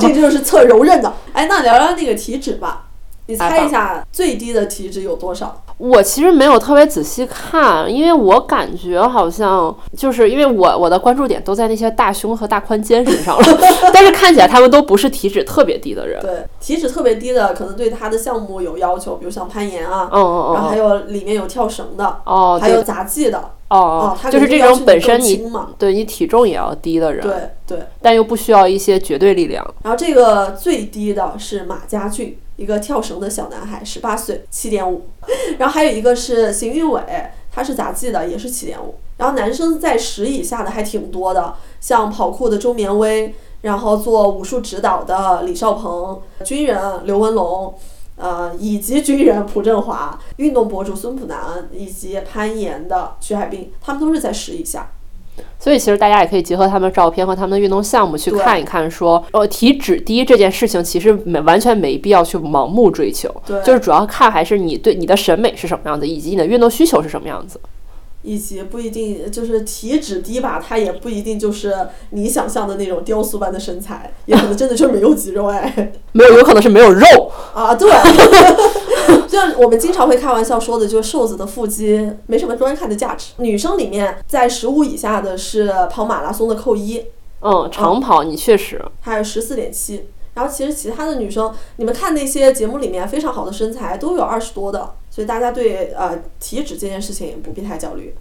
Speaker 1: 这就是测柔韧的。哎，那聊聊那个体脂吧。你猜一下最低的体脂有多少？
Speaker 2: 我其实没有特别仔细看，因为我感觉好像就是因为我我的关注点都在那些大胸和大宽肩身上了，但是看起来他们都不是体脂特别低的人。
Speaker 1: 对，体脂特别低的可能对他的项目有要求，比如像攀岩啊，
Speaker 2: 嗯嗯嗯，
Speaker 1: 然后还有里面有跳绳的，
Speaker 2: 哦，
Speaker 1: 还有杂技的，
Speaker 2: 哦，
Speaker 1: 他
Speaker 2: 就是这种本身你，对你体重也要低的人，
Speaker 1: 对对，
Speaker 2: 但又不需要一些绝对力量。
Speaker 1: 然后这个最低的是马家俊。一个跳绳的小男孩，十八岁，七点五。然后还有一个是邢运伟，他是杂技的，也是七点五。然后男生在十以下的还挺多的，像跑酷的周绵威，然后做武术指导的李少鹏，军人刘文龙，呃，以及军人蒲振华，运动博主孙普南，以及攀岩的徐海滨，他们都是在十以下。
Speaker 2: 所以其实大家也可以结合他们的照片和他们的运动项目去看一看，说呃体脂低这件事情其实没完全没必要去盲目追求，就是主要看还是你对你的审美是什么样子，以及你的运动需求是什么样子。
Speaker 1: 以及不一定就是体脂低吧，它也不一定就是你想象的那种雕塑般的身材，也可能真的就是没有肌肉哎，
Speaker 2: 没有，有可能是没有肉
Speaker 1: 啊，对。就像我们经常会开玩笑说的，就是瘦子的腹肌没什么观看的价值。女生里面在十五以下的是跑马拉松的扣一，
Speaker 2: 嗯，长跑你确实，
Speaker 1: 还有十四点七。然后其实其他的女生，你们看那些节目里面非常好的身材都有二十多的，所以大家对呃体脂这件事情也不必太焦虑。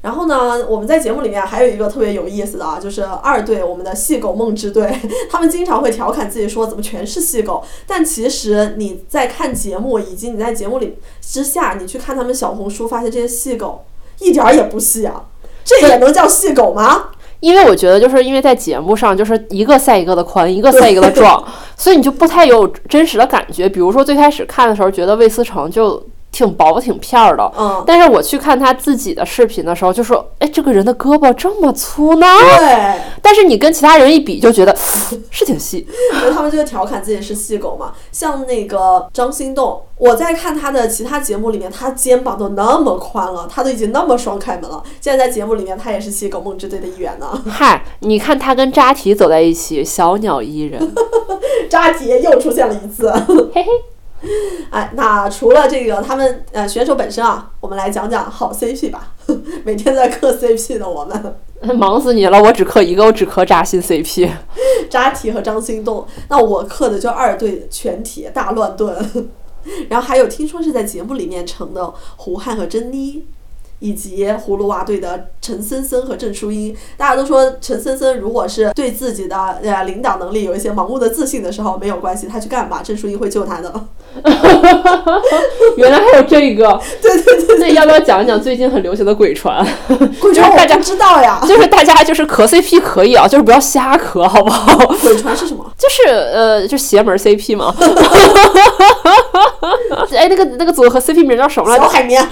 Speaker 1: 然后呢，我们在节目里面还有一个特别有意思的啊，就是二队我们的细狗梦之队，他们经常会调侃自己说怎么全是细狗，但其实你在看节目以及你在节目里之下，你去看他们小红书，发现这些细狗一点儿也不细啊，这也能叫细狗吗？
Speaker 2: 因为我觉得就是因为在节目上就是一个赛一个的宽，一个赛一个的壮，所以你就不太有真实的感觉。比如说最开始看的时候，觉得魏思成就挺薄挺片儿的。
Speaker 1: 嗯，
Speaker 2: 但是我去看他自己的视频的时候，就说，哎，这个人的胳膊这么粗呢？
Speaker 1: 对，
Speaker 2: 但是你跟其他人一比，就觉得是挺细。
Speaker 1: 因为他们就会调侃自己是细狗嘛。像那个张心动，我在看他的其他节目里面，他肩膀都那么宽了，他都已经那么双开门了。现在在节目里面，他也是细狗梦之队的一员呢。
Speaker 2: 嗨，你看他跟扎提走在一起，小鸟依人，
Speaker 1: 扎提又出现了一次。
Speaker 2: 嘿嘿。
Speaker 1: 哎，那除了这个他们呃选手本身啊，我们来讲讲好 CP 吧。每天在磕 CP 的我们，
Speaker 2: 忙死你了！我只磕一个，我只磕扎心 CP，
Speaker 1: 扎提和张心动。那我磕的就二队全体大乱炖，然后还有听说是在节目里面成的胡汉和珍妮。以及葫芦娃队的陈森森和郑淑英，大家都说陈森森如果是对自己的呃领导能力有一些盲目的自信的时候，没有关系，他去干吧，郑淑英会救他的。
Speaker 2: 原来还有这个，
Speaker 1: 对对对，
Speaker 2: 那要不要讲一讲最近很流行的鬼船？
Speaker 1: 鬼船大家知道呀，
Speaker 2: 就是大家就是磕 CP 可以啊，就是不要瞎磕，好不好？
Speaker 1: 鬼船是什么？
Speaker 2: 就是呃，就邪门 CP 嘛。哎，那个那个组合 CP 名叫什么来着？
Speaker 1: 小海绵。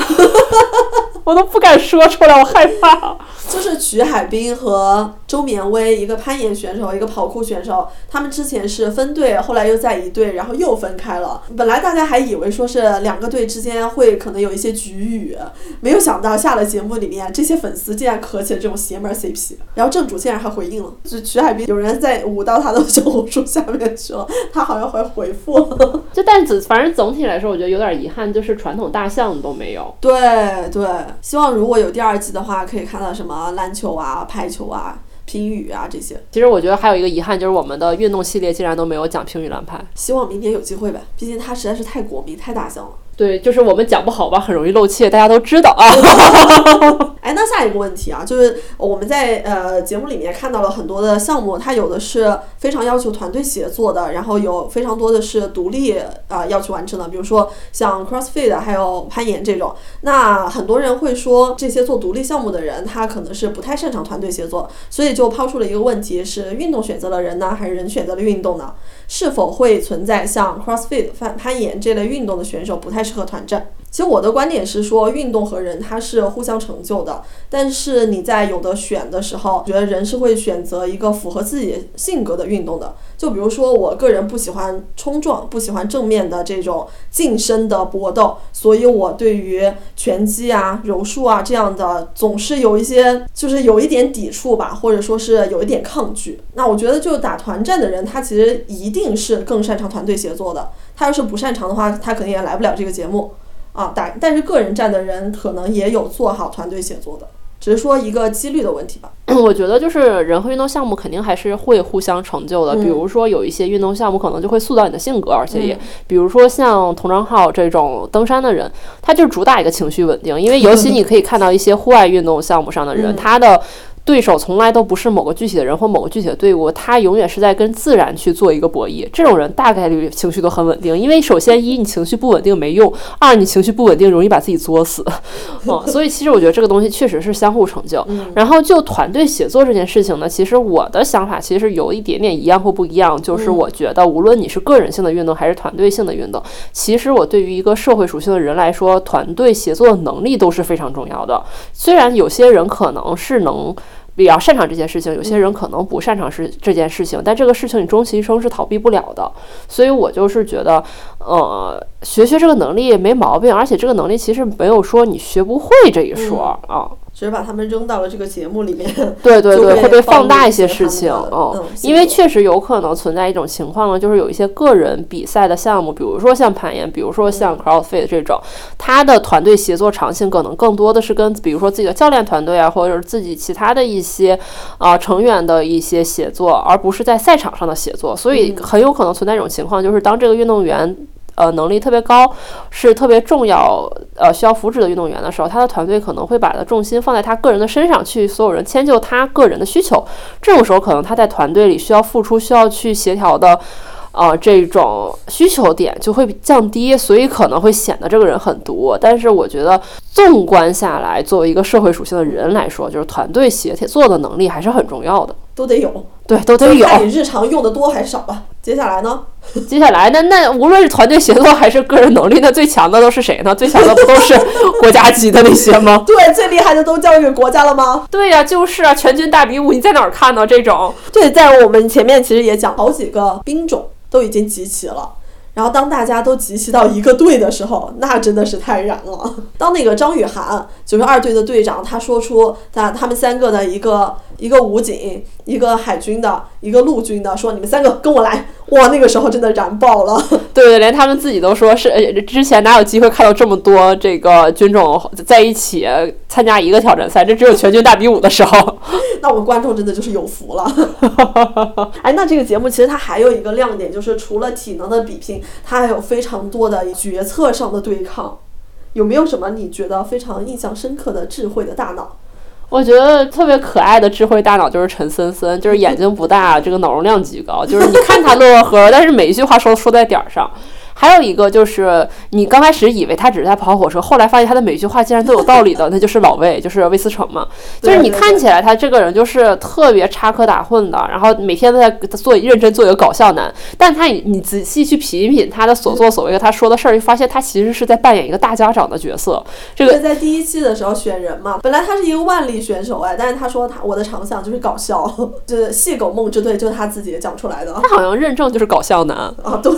Speaker 2: 我都不敢说出来，我害怕。
Speaker 1: 就是曲海滨和周绵威，一个攀岩选手，一个跑酷选手，他们之前是分队，后来又在一队，然后又分开了。本来大家还以为说是两个队之间会可能有一些局域，没有想到下了节目里面，这些粉丝竟然磕起了这种邪门 CP。然后正主竟然还回应了，就曲海滨有人在舞到他的 小红书下面去了，他好像还回复。
Speaker 2: 就但总反正总体来说，我觉得有点遗憾，就是传统大项都没有。
Speaker 1: 对对，希望如果有第二季的话，可以看到什么。啊，篮球啊，排球啊，乒羽啊，这些。
Speaker 2: 其实我觉得还有一个遗憾，就是我们的运动系列竟然都没有讲乒羽篮排。
Speaker 1: 希望明年有机会呗，毕竟它实在是太国民、太大项了。
Speaker 2: 对，就是我们讲不好吧，很容易露怯，大家都知道啊。
Speaker 1: 哎，那下一个问题啊，就是我们在呃节目里面看到了很多的项目，它有的是非常要求团队协作的，然后有非常多的是独立啊要去完成的，比如说像 CrossFit 还有攀岩这种。那很多人会说，这些做独立项目的人，他可能是不太擅长团队协作，所以就抛出了一个问题：是运动选择了人呢，还是人选择了运动呢？是否会存在像 CrossFit 攀攀岩这类运动的选手不太适合团战？其实我的观点是说，运动和人它是互相成就的。但是你在有的选的时候，觉得人是会选择一个符合自己性格的运动的。就比如说，我个人不喜欢冲撞，不喜欢正面的这种近身的搏斗，所以我对于拳击啊、柔术啊这样的总是有一些，就是有一点抵触吧，或者说是有一点抗拒。那我觉得，就打团战的人，他其实一定是更擅长团队协作的。他要是不擅长的话，他肯定也来不了这个节目。啊，打但是个人战的人可能也有做好团队协作的，只是说一个几率的问题吧。
Speaker 2: 我觉得就是人和运动项目肯定还是会互相成就的。比如说有一些运动项目可能就会塑造你的性格，而且也比如说像童章浩这种登山的人，他就是主打一个情绪稳定，因为尤其你可以看到一些户外运动项目上的人，他的。对手从来都不是某个具体的人或某个具体的队伍，他永远是在跟自然去做一个博弈。这种人大概率情绪都很稳定，因为首先一你情绪不稳定没用，二你情绪不稳定容易把自己作死。嗯，所以其实我觉得这个东西确实是相互成就。然后就团队协作这件事情呢，其实我的想法其实有一点点一样或不一样，就是我觉得无论你是个人性的运动还是团队性的运动，其实我对于一个社会属性的人来说，团队协作的能力都是非常重要的。虽然有些人可能是能。比较擅长这件事情，有些人可能不擅长是这件事情，但这个事情你终其一生是逃避不了的。所以我就是觉得，呃，学学这个能力没毛病，而且这个能力其实没有说你学不会这一说啊。
Speaker 1: 只是把他们扔到了这个节目里面，
Speaker 2: 对 对对，会
Speaker 1: 被
Speaker 2: 放大
Speaker 1: 一
Speaker 2: 些事情，嗯，因为确实有可能存在一种情况呢，就是有一些个人比赛的项目，比如说像攀岩，比如说像 CrossFit 这种，他的团队协作场性可能更多的是跟比如说自己的教练团队啊，或者是自己其他的一些啊成员的一些协作，而不是在赛场上的协作，所以很有可能存在一种情况，就是当这个运动员。呃，能力特别高，是特别重要，呃，需要扶持的运动员的时候，他的团队可能会把的重心放在他个人的身上，去所有人迁就他个人的需求。这种时候，可能他在团队里需要付出、需要去协调的，呃，这种需求点就会降低，所以可能会显得这个人很毒。但是，我觉得纵观下来，作为一个社会属性的人来说，就是团队协作的能力还是很重要的。
Speaker 1: 都得有，
Speaker 2: 对，都得有。
Speaker 1: 看你日常用的多还是少吧。接下来呢？
Speaker 2: 接下来那那无论是团队协作还是个人能力，那最强的都是谁呢？最强的不都是 国家级的那些吗？
Speaker 1: 对，最厉害的都交给国家了吗？
Speaker 2: 对呀，就是啊，全军大比武，你在哪儿看呢这种？
Speaker 1: 对，在我们前面其实也讲好几个兵种都已经集齐了。然后当大家都集齐到一个队的时候，那真的是太燃了。当那个张雨涵就是二队的队长，他说出他他们三个的一个一个武警，一个海军的，一个陆军的，说你们三个跟我来，哇，那个时候真的燃爆了。
Speaker 2: 对对，连他们自己都说是，之前哪有机会看到这么多这个军种在一起参加一个挑战赛？这只有全军大比武的时候。
Speaker 1: 那我们观众真的就是有福了。哎，那这个节目其实它还有一个亮点，就是除了体能的比拼，他还有非常多的决策上的对抗。有没有什么你觉得非常印象深刻的智慧的大脑？
Speaker 2: 我觉得特别可爱的智慧大脑就是陈森森，就是眼睛不大，这个脑容量极高，就是你看他乐呵呵，但是每一句话说说在点儿上。还有一个就是，你刚开始以为他只是在跑火车，后来发现他的每句话竟然都有道理的，那就是老魏，就是魏思成嘛。就是你看起来他这个人就是特别插科打诨的，然后每天都在做认真做一个搞笑男。但他你仔细去品一品他的所作所为，他说的事儿，就发现他其实是在扮演一个大家长的角色。这个
Speaker 1: 在第一期的时候选人嘛，本来他是一个万历选手哎，但是他说他我的长项就是搞笑，就是戏狗梦之队就是他自己讲出来的。
Speaker 2: 他好像认证就是搞笑男
Speaker 1: 啊，对。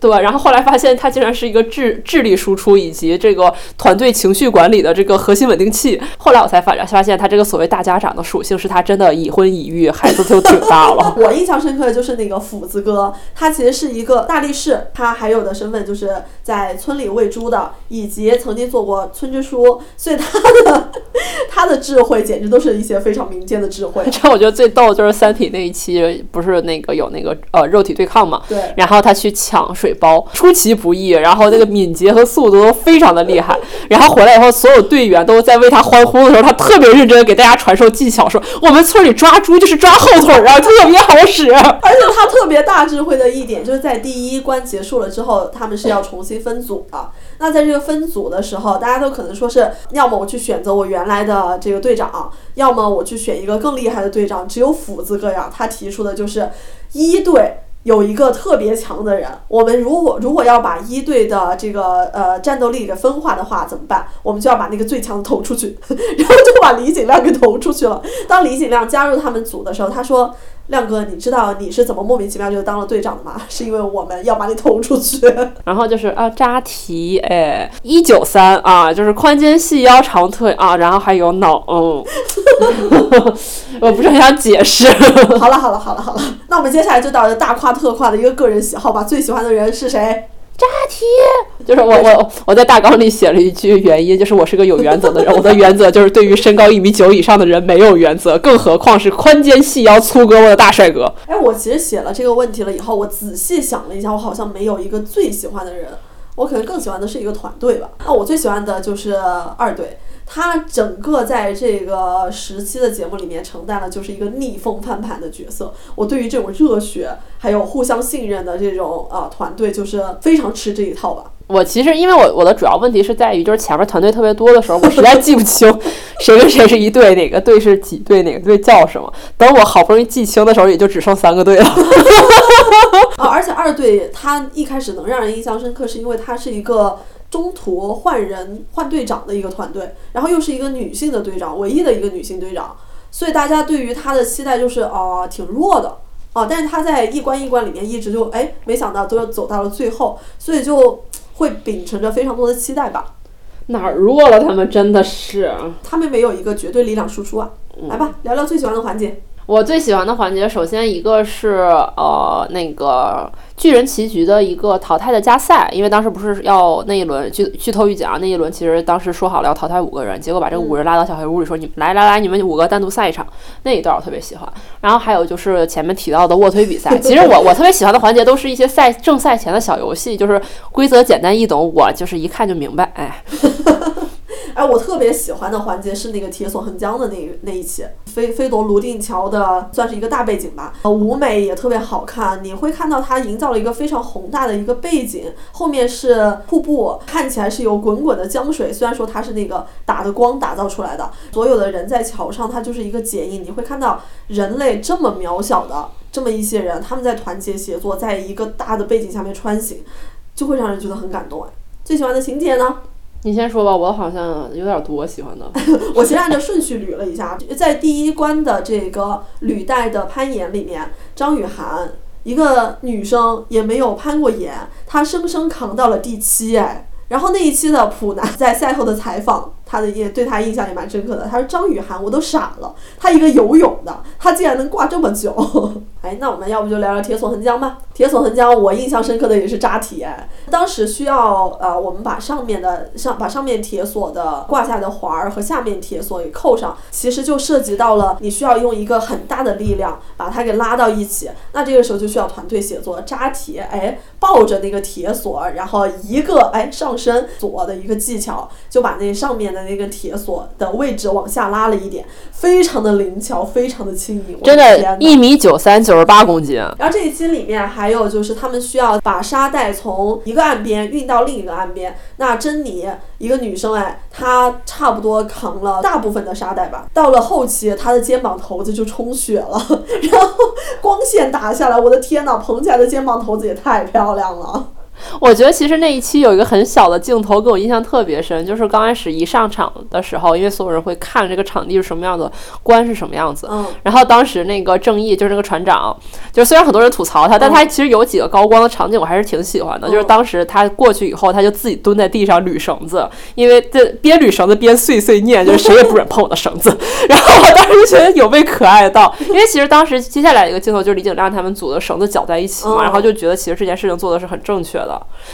Speaker 2: 对，然后后来发现他竟然是一个智智力输出以及这个团队情绪管理的这个核心稳定器。后来我才发发现，他这个所谓大家长的属性是他真的已婚已育，孩子都挺大了。
Speaker 1: 我印象深刻的就是那个斧子哥，他其实是一个大力士，他还有的身份就是在村里喂猪的，以及曾经做过村支书，所以他的 他的智慧简直都是一些非常民间的智慧。
Speaker 2: 这我觉得最逗就是《三体》那一期，不是那个有那个呃肉体对抗嘛？
Speaker 1: 对。
Speaker 2: 然后他去抢水。包出其不意，然后那个敏捷和速度都非常的厉害。然后回来以后，所有队员都在为他欢呼的时候，他特别认真给大家传授技巧，说我们村里抓猪就是抓后腿儿啊，特别好使。
Speaker 1: 而且他特别大智慧的一点，就是在第一关结束了之后，他们是要重新分组的。那在这个分组的时候，大家都可能说是，要么我去选择我原来的这个队长，要么我去选一个更厉害的队长。只有斧子哥呀，他提出的就是一队。有一个特别强的人，我们如果如果要把一队的这个呃战斗力给分化的话，怎么办？我们就要把那个最强投出去，然后就把李景亮给投出去了。当李景亮加入他们组的时候，他说。亮哥，你知道你是怎么莫名其妙就当了队长的吗？是因为我们要把你捅出去。
Speaker 2: 然后就是啊，扎提，哎，一九三啊，就是宽肩细腰长腿啊，然后还有脑，嗯，我不是很想解释。
Speaker 1: 好了好了好了好了，那我们接下来就到大夸特夸的一个个人喜好吧。最喜欢的人是谁？
Speaker 2: 扎提，就是我我我在大纲里写了一句原因，就是我是个有原则的人。我的原则就是对于身高一米九以上的人没有原则，更何况是宽肩细腰粗胳膊的大帅哥。
Speaker 1: 哎，我其实写了这个问题了以后，我仔细想了一下，我好像没有一个最喜欢的人，我可能更喜欢的是一个团队吧。那我最喜欢的就是二队。他整个在这个时期的节目里面承担了就是一个逆风翻盘的角色。我对于这种热血还有互相信任的这种呃团队，就是非常吃这一套吧。
Speaker 2: 我其实因为我我的主要问题是在于，就是前面团队特别多的时候，我实在记不清谁跟谁是一队，哪个队是几队，哪个队叫什么。等我好不容易记清的时候，也就只剩三个队了。
Speaker 1: 啊，而且二队他一开始能让人印象深刻，是因为他是一个。中途换人换队长的一个团队，然后又是一个女性的队长，唯一的一个女性队长，所以大家对于她的期待就是啊挺弱的啊，但是她在一关一关里面一直就哎没想到都要走到了最后，所以就会秉承着非常多的期待吧。
Speaker 2: 哪儿弱了？他们真的是，
Speaker 1: 他们没有一个绝对力量输出啊。来吧，聊聊最喜欢的环节。
Speaker 2: 我最喜欢的环节，首先一个是呃那个巨人棋局的一个淘汰的加赛，因为当时不是要那一轮剧剧透预警啊那一轮其实当时说好了要淘汰五个人，结果把这个五人拉到小黑屋里说你们来来来，你们五个单独赛一场，那一段我特别喜欢。然后还有就是前面提到的卧推比赛，其实我 我特别喜欢的环节都是一些赛正赛前的小游戏，就是规则简单易懂，我就是一看就明白，哎。
Speaker 1: 哎，我特别喜欢的环节是那个铁索横江的那那一期，飞飞夺泸定桥的算是一个大背景吧，呃，舞美也特别好看，你会看到它营造了一个非常宏大的一个背景，后面是瀑布，看起来是有滚滚的江水，虽然说它是那个打的光打造出来的，所有的人在桥上，它就是一个剪影，你会看到人类这么渺小的这么一些人，他们在团结协作，在一个大的背景下面穿行，就会让人觉得很感动。哎，最喜欢的情节呢？
Speaker 2: 你先说吧，我好像有点多喜欢的。
Speaker 1: 我先按照顺序捋了一下，在第一关的这个履带的攀岩里面，张雨涵一个女生也没有攀过岩，她生生扛到了第七哎。然后那一期的普南在赛后的采访。他的也对他印象也蛮深刻的。他说张雨涵，我都傻了，他一个游泳的，他竟然能挂这么久。哎，那我们要不就聊聊铁索横江吧。铁索横江，我印象深刻的也是扎铁。当时需要呃，我们把上面的上把上面铁索的挂下的环儿和下面铁索给扣上，其实就涉及到了你需要用一个很大的力量把它给拉到一起。那这个时候就需要团队协作，扎铁，哎，抱着那个铁索，然后一个哎上身锁的一个技巧，就把那上面的。那个铁索的位置往下拉了一点，非常的灵巧，非常的轻盈，
Speaker 2: 真的，一米九三，九十八公斤。
Speaker 1: 然后这一期里面还有就是他们需要把沙袋从一个岸边运到另一个岸边。那珍妮一个女生哎，她差不多扛了大部分的沙袋吧。到了后期，她的肩膀头子就充血了，然后光线打下来，我的天呐，捧起来的肩膀头子也太漂亮了。
Speaker 2: 我觉得其实那一期有一个很小的镜头给我印象特别深，就是刚开始一上场的时候，因为所有人会看这个场地是什么样子，关是什么样子。
Speaker 1: 嗯。
Speaker 2: 然后当时那个正义就是那个船长，就是虽然很多人吐槽他，但他其实有几个高光的场景我还是挺喜欢的。就是当时他过去以后，他就自己蹲在地上捋绳子，因为这边捋绳子边碎碎念，就是谁也不准碰我的绳子。然后我当时就觉得有被可爱到，因为其实当时接下来一个镜头就是李景亮他们组的绳子绞在一起嘛，然后就觉得其实这件事情做的是很正确的。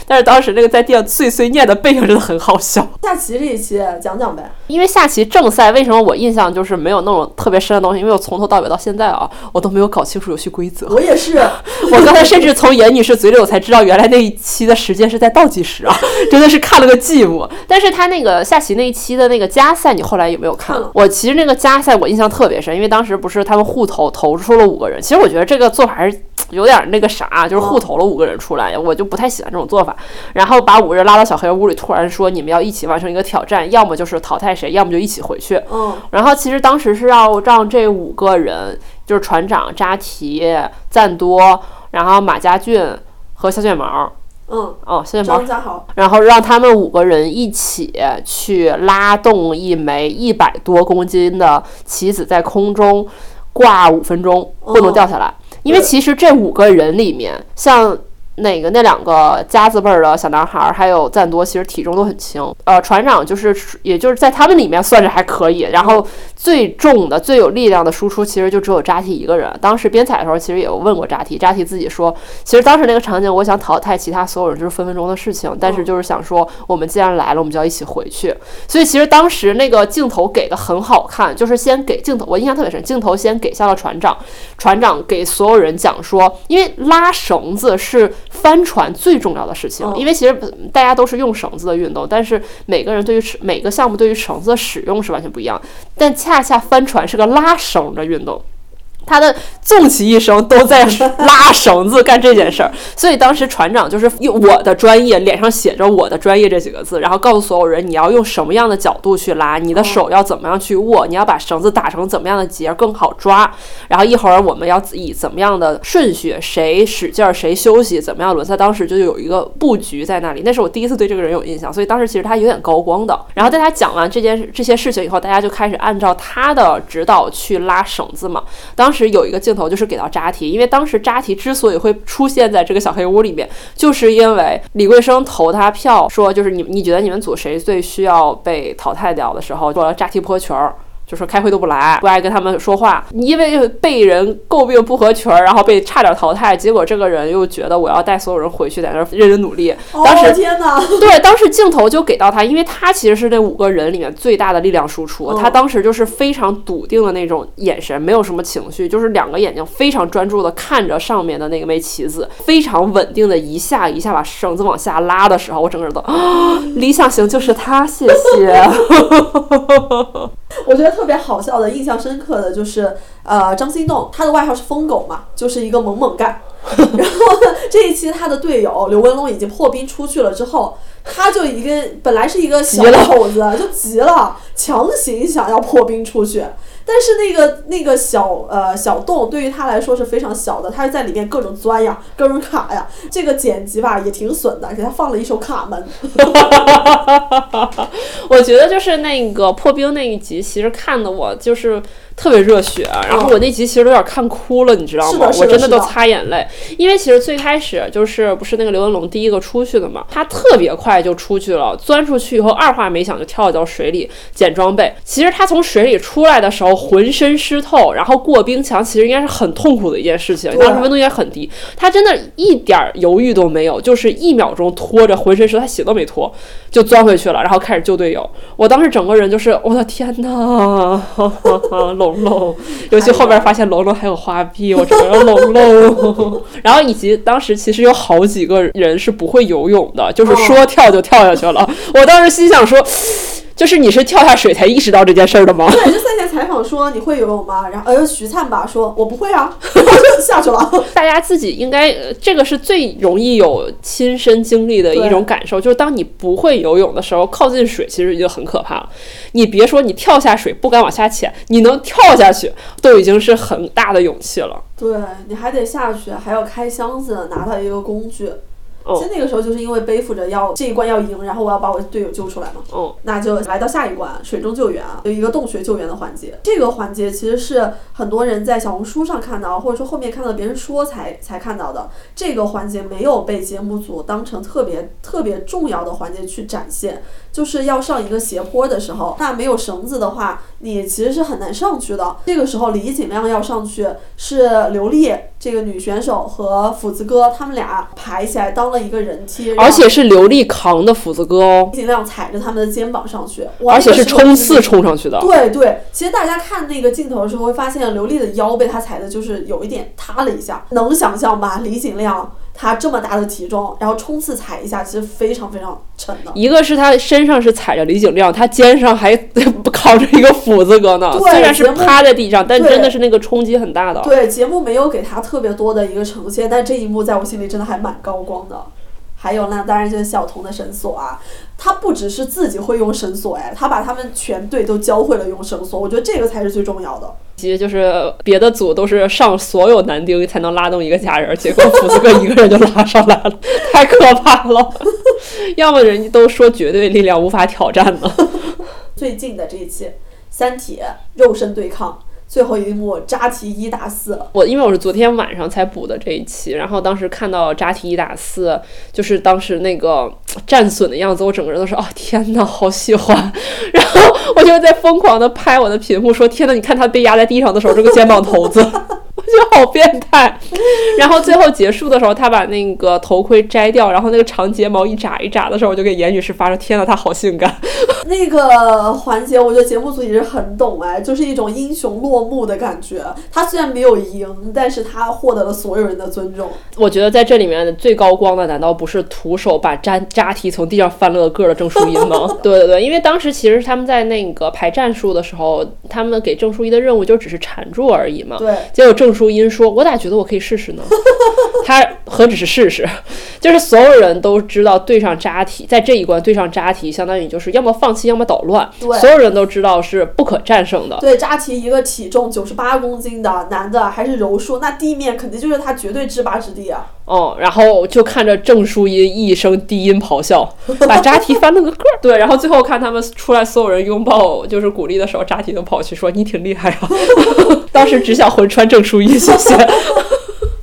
Speaker 2: 但是当时那个在地上碎碎念的背影真的很好笑。
Speaker 1: 下棋这一期讲讲呗，
Speaker 2: 因为下棋正赛为什么我印象就是没有那种特别深的东西？因为我从头到尾到现在啊，我都没有搞清楚游戏规则。
Speaker 1: 我也是，
Speaker 2: 我刚才甚至从严女士嘴里我才知道，原来那一期的时间是在倒计时啊，真的是看了个寂寞。但是他那个下棋那一期的那个加赛，你后来有没有看？我其实那个加赛我印象特别深，因为当时不是他们互投投出了五个人，其实我觉得这个做法还是有点那个啥，就是互投了五个人出来，我就不太喜欢这种做法。然后把五个人拉到小黑屋里，突然说你们要一起完成一个挑战，要么就是淘汰谁，要么就一起回去。
Speaker 1: 嗯。
Speaker 2: 然后其实当时是要让这五个人，就是船长扎提、赞多，然后马家俊和小卷毛。
Speaker 1: 嗯。
Speaker 2: 哦，小卷毛。
Speaker 1: 好。
Speaker 2: 然后让他们五个人一起去拉动一枚一百多公斤的棋子，在空中挂五分钟，不能掉下来。因为其实这五个人里面，像。哪个那两个夹子辈儿的小男孩儿，还有赞多，其实体重都很轻。呃，船长就是，也就是在他们里面算着还可以。然后最重的、最有力量的输出，其实就只有扎提一个人。当时编采的时候，其实也有问过扎提，扎提自己说，其实当时那个场景，我想淘汰其他所有人，就是分分钟的事情。但是就是想说，我们既然来了，我们就要一起回去。所以其实当时那个镜头给的很好看，就是先给镜头，我印象特别深，镜头先给下了船长，船长给所有人讲说，因为拉绳子是。帆船最重要的事情，因为其实大家都是用绳子的运动，但是每个人对于每个项目对于绳子的使用是完全不一样。但恰恰帆船是个拉绳的运动。他的纵其一生都在拉绳子干这件事儿，所以当时船长就是用我的专业，脸上写着我的专业这几个字，然后告诉所有人你要用什么样的角度去拉，你的手要怎么样去握，你要把绳子打成怎么样的结更好抓，然后一会儿我们要以怎么样的顺序，谁使劲儿谁休息，怎么样轮在当时就有一个布局在那里，那是我第一次对这个人有印象，所以当时其实他有点高光的。然后在他讲完这件这些事情以后，大家就开始按照他的指导去拉绳子嘛，当时。是有一个镜头，就是给到扎提，因为当时扎提之所以会出现在这个小黑屋里面，就是因为李桂生投他票，说就是你你觉得你们组谁最需要被淘汰掉的时候，说扎提破群儿。就说开会都不来，不爱跟他们说话，因为被人诟病不合群儿，然后被差点淘汰。结果这个人又觉得我要带所有人回去，在那儿认真努力。当时、
Speaker 1: 哦天哪，
Speaker 2: 对，当时镜头就给到他，因为他其实是那五个人里面最大的力量输出。
Speaker 1: 嗯
Speaker 2: 他当时就是非常笃定的那种眼神，没有什么情绪，就是两个眼睛非常专注的看着上面的那个枚棋子，非常稳定的一下一下把绳子往下拉的时候，我整个人都啊，理想型就是他，谢谢。
Speaker 1: 我觉得特别好笑的、印象深刻的就是，呃，张心栋，他的外号是疯狗嘛，就是一个猛猛干。然后呢，这一期他的队友刘文龙已经破冰出去了之后，他就一个本来是一个小口子，就急了，强行想要破冰出去。但是那个那个小呃小洞对于他来说是非常小的，他是在里面各种钻呀，各种卡呀。这个剪辑吧也挺损的，给他放了一首卡门。
Speaker 2: 我觉得就是那个破冰那一集，其实看的我就是特别热血，然后我那集其实都有点看哭了，你知道吗？我真的都擦眼泪，因为其实最开始就是不是那个刘文龙第一个出去的嘛，他特别快就出去了，钻出去以后二话没想就跳到水里捡装备。其实他从水里出来的时候浑身湿透，然后过冰墙，其实应该是很痛苦的一件事情，当时温度也很低，他真的一点儿犹豫都没有，就是一秒钟拖着浑身湿，他鞋都没脱就钻回去了，然后开始救队友。我当时整个人就是我的天呐，龙龙，尤其后边发现龙龙还有花臂，我整个人龙龙。然后以及当时其实有好几个人是不会游泳的，就是说跳就跳下去了。我当时心想说。就是你是跳下水才意识到这件事儿的吗？
Speaker 1: 对，就赛前采访说你会游泳吗？然后呃徐灿吧说我不会啊，然后就下去了。
Speaker 2: 大家自己应该，呃这个是最容易有亲身经历的一种感受，就是当你不会游泳的时候，靠近水其实已经很可怕了。你别说你跳下水不敢往下潜，你能跳下去都已经是很大的勇气了。
Speaker 1: 对你还得下去，还要开箱子拿到一个工具。
Speaker 2: 哦
Speaker 1: 其实那个时候就是因为背负着要这一关要赢，然后我要把我队友救出来嘛。
Speaker 2: 哦，
Speaker 1: 那就来到下一关水中救援啊，有一个洞穴救援的环节。这个环节其实是很多人在小红书上看到，或者说后面看到别人说才才看到的。这个环节没有被节目组当成特别特别重要的环节去展现，就是要上一个斜坡的时候，那没有绳子的话，你其实是很难上去的。这个时候李锦亮要上去，是刘丽这个女选手和斧子哥他们俩排起来当了一个人贴，
Speaker 2: 而且是刘丽扛的斧子哥哦，
Speaker 1: 尽量踩着他们的肩膀上去，
Speaker 2: 而且是冲刺冲上去的。
Speaker 1: 对对，其实大家看那个镜头的时候，会发现刘丽的腰被他踩的，就是有一点塌了一下，能想象吧？李景亮他这么大的体重，然后冲刺踩一下，其实非常非常沉的。
Speaker 2: 一个是他身上是踩着李景亮，他肩上还 扛着一个斧子哥呢。
Speaker 1: 对
Speaker 2: 虽然是趴在地上，但真的是那个冲击很大的。
Speaker 1: 对，节目没有给他特别多的一个呈现，但这一幕在我心里真的还蛮高光的。还有呢，当然就是小童的绳索啊，他不只是自己会用绳索，哎，他把他们全队都教会了用绳索，我觉得这个才是最重要的。
Speaker 2: 其实就是别的组都是上所有男丁才能拉动一个家人，结果斧子哥一个人就拉上来了，太可怕了。要么人家都说绝对力量无法挑战呢。
Speaker 1: 最近的这一期《三体》肉身对抗，最后一幕扎提一打四，
Speaker 2: 我因为我是昨天晚上才补的这一期，然后当时看到扎提一打四，就是当时那个战损的样子，我整个人都是哦天呐，好喜欢。然后我就在疯狂的拍我的屏幕，说天呐，你看他被压在地上的时候，这个肩膀头子。就好变态，然后最后结束的时候，他把那个头盔摘掉，然后那个长睫毛一眨一眨的时候，我就给严女士发说：“天呐，他好性感。
Speaker 1: 那个环节，我觉得节目组也是很懂哎，就是一种英雄落幕的感觉。他虽然没有赢，但是他获得了所有人的尊重。”
Speaker 2: 我觉得在这里面最高光的，难道不是徒手把扎扎提从地上翻了个个的郑书音吗？对对对，因为当时其实他们在那个排战术的时候，他们给郑书音的任务就只是缠住而已嘛。
Speaker 1: 对，
Speaker 2: 结果郑书音说：“我咋觉得我可以试试呢？”他何止是试试，就是所有人都知道对上扎提，在这一关对上扎提，相当于就是要么放弃，要么捣乱。
Speaker 1: 对
Speaker 2: 所有人都知道是不可战胜的。
Speaker 1: 对，扎提一个体重九十八公斤的男的，还是柔术，那地面肯定就是他绝对制霸之地啊。
Speaker 2: 哦，然后就看着郑书音一声低音咆哮，把扎提翻了个个儿。对，然后最后看他们出来，所有人拥抱就是鼓励的时候，扎提都跑去说：“你挺厉害啊！” 当时只想魂穿郑书音，谢谢。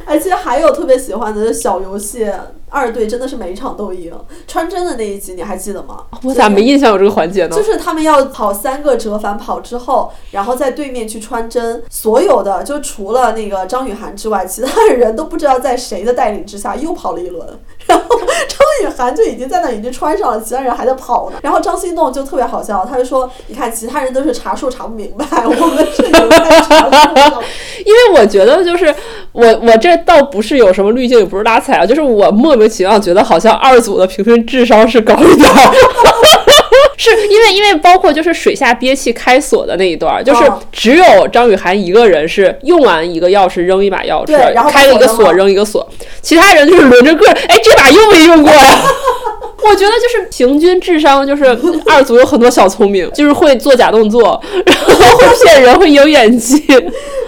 Speaker 1: 而且还有特别喜欢的小游戏。二队真的是每一场都赢。穿针的那一集你还记得吗？
Speaker 2: 我咋没印象有这个环节呢？
Speaker 1: 就是他们要跑三个折返跑之后，然后在对面去穿针，所有的就除了那个张雨涵之外，其他人都不知道在谁的带领之下又跑了一轮，然后张雨涵就已经在那已经穿上了，其他人还在跑呢。然后张心动就特别好笑，他就说：“你看，其他人都是查数查不明白，我们是有在查数的。”
Speaker 2: 因为我觉得就是我我这倒不是有什么滤镜，也不是拉踩啊，就是我莫名其妙觉得好像二组的平均智商是高一点儿。是因为因为包括就是水下憋气开锁的那一段，就是
Speaker 1: 哦
Speaker 2: 只有张雨涵一个人是用完一个钥匙扔一把钥匙
Speaker 1: 对然后，
Speaker 2: 开了一个锁
Speaker 1: 锁扔
Speaker 2: 一个锁，其他人就是轮着个儿，哎，这把用没用过呀？我觉得就是平均智商，就是 二组有很多小聪明，就是会做假动作，然后会骗人，会有演技，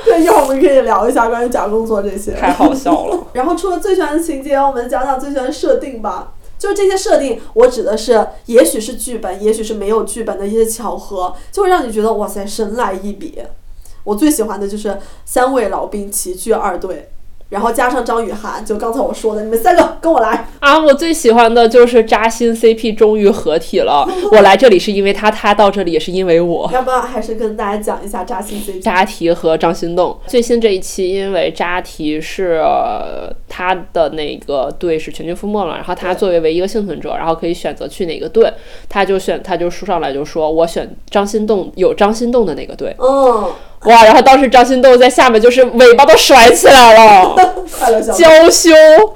Speaker 1: 对，一会儿我们可以聊一下关于假工作这些。
Speaker 2: 太好笑了。
Speaker 1: 然后除了最喜欢的情节，我们讲讲最喜欢的设定吧。就是这些设定，我指的是，也许是剧本，也许是没有剧本的一些巧合，就会让你觉得哇塞，神来一笔。我最喜欢的就是三位老兵齐聚二队，然后加上张雨涵，就刚才我说的，你们三个 跟我来。
Speaker 2: 啊，我最喜欢的就是扎心 CP 终于合体了。我来这里是因为他，他到这里也是因为我。
Speaker 1: 要不要还是跟大家讲一下扎心 CP？
Speaker 2: 扎提和张心动最新这一期，因为扎提是、呃他的那个队是全军覆没了，然后他作为唯一一个幸存者，然后可以选择去哪个队，他就选他就说上来就说我选张心动有张心动的那个队，
Speaker 1: 嗯，
Speaker 2: 哇！然后当时张心豆在下面就是尾巴都甩起来了，
Speaker 1: 快乐小
Speaker 2: 娇羞。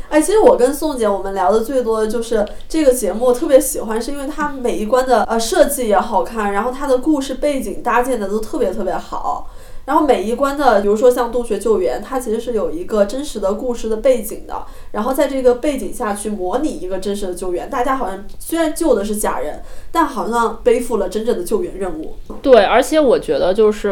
Speaker 1: 哎，其实我跟宋姐我们聊的最多的就是这个节目，特别喜欢，是因为它每一关的呃设计也好看，然后它的故事背景搭建的都特别特别好。然后每一关的，比如说像洞穴救援，它其实是有一个真实的故事的背景的，然后在这个背景下去模拟一个真实的救援。大家好像虽然救的是假人，但好像背负了真正的救援任务。
Speaker 2: 对，而且我觉得就是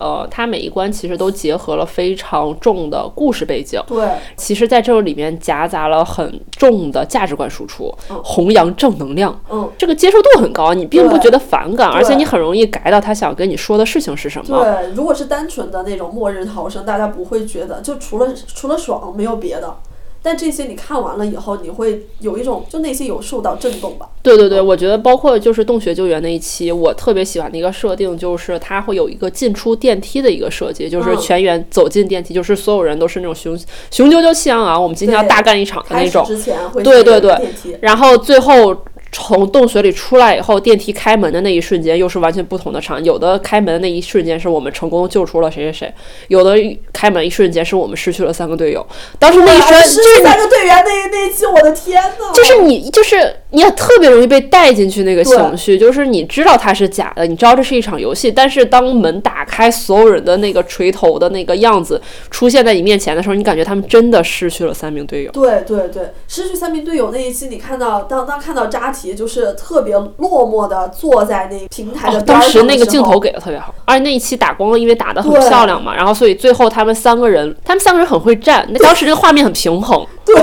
Speaker 2: 呃，它每一关其实都结合了非常重的故事背景。
Speaker 1: 对，
Speaker 2: 其实，在这里面夹杂了很重的价值观输出，
Speaker 1: 嗯
Speaker 2: 弘扬正能量，
Speaker 1: 嗯，
Speaker 2: 这个接受度很高，你并不觉得反感，而且你很容易 get 到他想跟你说的事情是什么。
Speaker 1: 对，如果是单纯的那种末日逃生，大家不会觉得，就除了除了爽没有别的。但这些你看完了以后，你会有一种就内心有受到震动吧。
Speaker 2: 对对对，我觉得包括就是洞穴救援那一期，我特别喜欢的一个设定就是它会有一个进出电梯的一个设计，就是
Speaker 1: 嗯
Speaker 2: 全员走进电梯，就是所有人都是那种雄雄赳赳气昂昂，我们今天要大干一场的那种。
Speaker 1: 之前会
Speaker 2: 对对对然后最后从洞穴里出来以后，电梯开门的那一瞬间又是完全不同的场景。有的开门的那一瞬间是我们成功救出了谁谁谁，有的开门一瞬间是我们失去了三个队友。当时那一瞬
Speaker 1: 哎
Speaker 2: 就是是
Speaker 1: 三个队员那那一期，我的天呐！
Speaker 2: 就是你就是你也特别容易被带进去那个情绪，就是你知道它是假的，你知道这是一场游戏，但是当门打开，所有人的那个垂头的那个样子出现在你面前的时候，你感觉他们真的失去了三名队友。
Speaker 1: 对对对，失去三名队友那一期，你看到当当看到扎提就是特别落寞的坐在那平台的
Speaker 2: 哦，
Speaker 1: 边儿
Speaker 2: 当时那个镜头给的特别好，而且那一期打光，因为打得很漂亮嘛，然后所以最后他们三个人，他们三个人很会站，那当时这个画面很平衡，
Speaker 1: 对，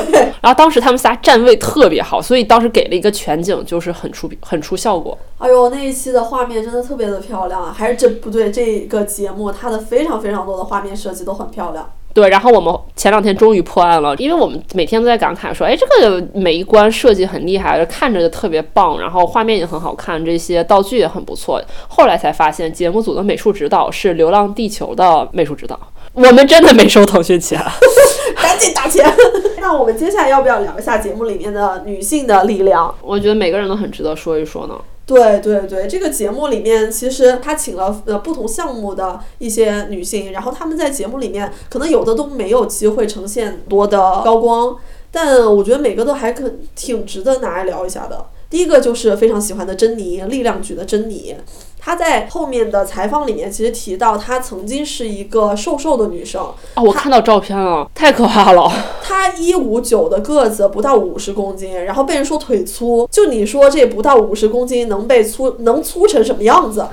Speaker 2: 然后当时他们仨站位特别好，所以当时给了一个全景，就是很出很出效果。
Speaker 1: 哎呦，那一期的画面真的特别的漂亮啊！还是这不对，这个节目它的非常非常多的画面设计都很漂亮。
Speaker 2: 对，然后我们前两天终于破案了，因为我们每天都在感慨说，哎，这个每一关设计很厉害，看着就特别棒，然后画面也很好看，这些道具也很不错。后来才发现，节目组的美术指导是《流浪地球》的美术指导，我们真的没收腾讯钱。
Speaker 1: 赶紧打钱！那我们接下来要不要聊一下节目里面的女性的力量？
Speaker 2: 我觉得每个人都很值得说一说呢。
Speaker 1: 对对对，这个节目里面其实他请了呃不同项目的一些女性，然后他们在节目里面可能有的都没有机会呈现多的高光，但我觉得每个都还可挺值得拿来聊一下的。第一个就是非常喜欢的珍妮，力量局的珍妮。她在后面的采访里面其实提到，她曾经是一个瘦瘦的女生，
Speaker 2: 啊，我看到照片了，太可怕了。
Speaker 1: 她一五九的个子，不到五十公斤，然后被人说腿粗，就你说这不到五十公斤能被粗能粗成什么样子？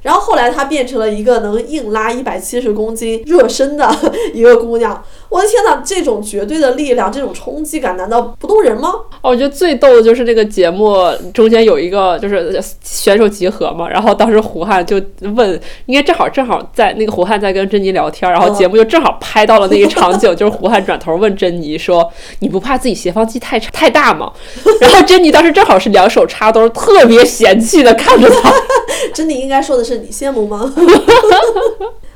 Speaker 1: 然后后来她变成了一个能硬拉一百七十公斤热身的 一个姑娘，我的天哪，这种绝对的力量，这种冲击感，难道不动人吗？
Speaker 2: 哦，我觉得最逗的就是那个节目中间有一个就是选手集合嘛，然后当时胡汉就问，应该正好正好在那个胡汉在跟珍妮聊天，然后节目就正好拍到了那一场景，就是胡汉转头问珍妮说：“你不怕自己斜方肌太太大吗？”然后珍妮当时正好是两手插兜，特别嫌弃的看着他。
Speaker 1: 珍妮应该说的是你羡慕吗？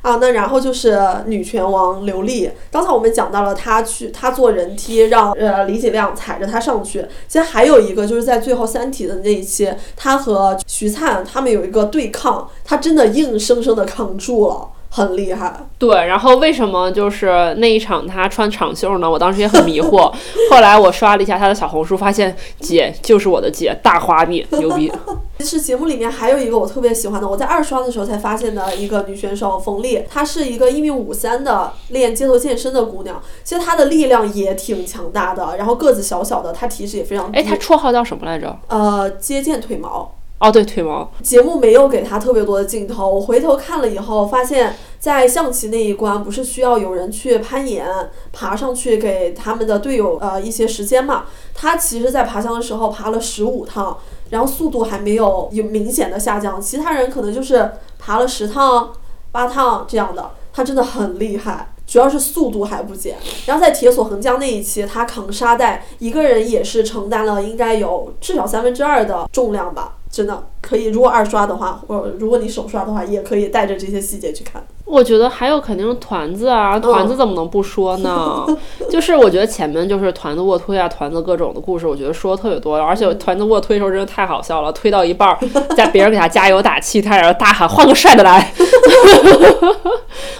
Speaker 1: 啊，那然后就是女拳王刘丽。刚才我们讲到了她去，她坐人梯让呃李锦亮踩着她上去。其实还有一个就是在最后三体的那一期，她和徐灿他们有一个对抗，她真的硬生生的扛住了。很厉害，
Speaker 2: 对。然后为什么就是那一场她穿长袖呢？我当时也很迷惑。后来我刷了一下她的小红书，发现姐就是我的姐，大花臂，牛逼。
Speaker 1: 其实节目里面还有一个我特别喜欢的，我在二刷的时候才发现的一个女选手冯丽，她是一个一米五三的练街头健身的姑娘。其实她的力量也挺强大的，然后个子小小的，她体脂也非常低。
Speaker 2: 哎，她绰号叫什么来着？
Speaker 1: 呃，接见腿毛。
Speaker 2: 哦，对，腿毛。
Speaker 1: 节目没有给他特别多的镜头，我回头看了以后发现。在象棋那一关，不是需要有人去攀岩，爬上去给他们的队友呃一些时间嘛？他其实，在爬墙的时候爬了十五趟，然后速度还没有有明显的下降。其他人可能就是爬了十趟、八趟这样的。他真的很厉害，主要是速度还不减。然后在铁索横江那一期，他扛沙袋，一个人也是承担了应该有至少三分之二的重量吧。真的可以，如果二刷的话，或如果你手刷的话，也可以带着这些细节去看。
Speaker 2: 我觉得还有肯定是团子啊，团子怎么能不说呢？就是我觉得前面就是团子卧推啊，团子各种的故事，我觉得说的特别多，而且团子卧推的时候真的太好笑了，推到一半儿，在别人给他加油打气，他然后大喊换个帅的来。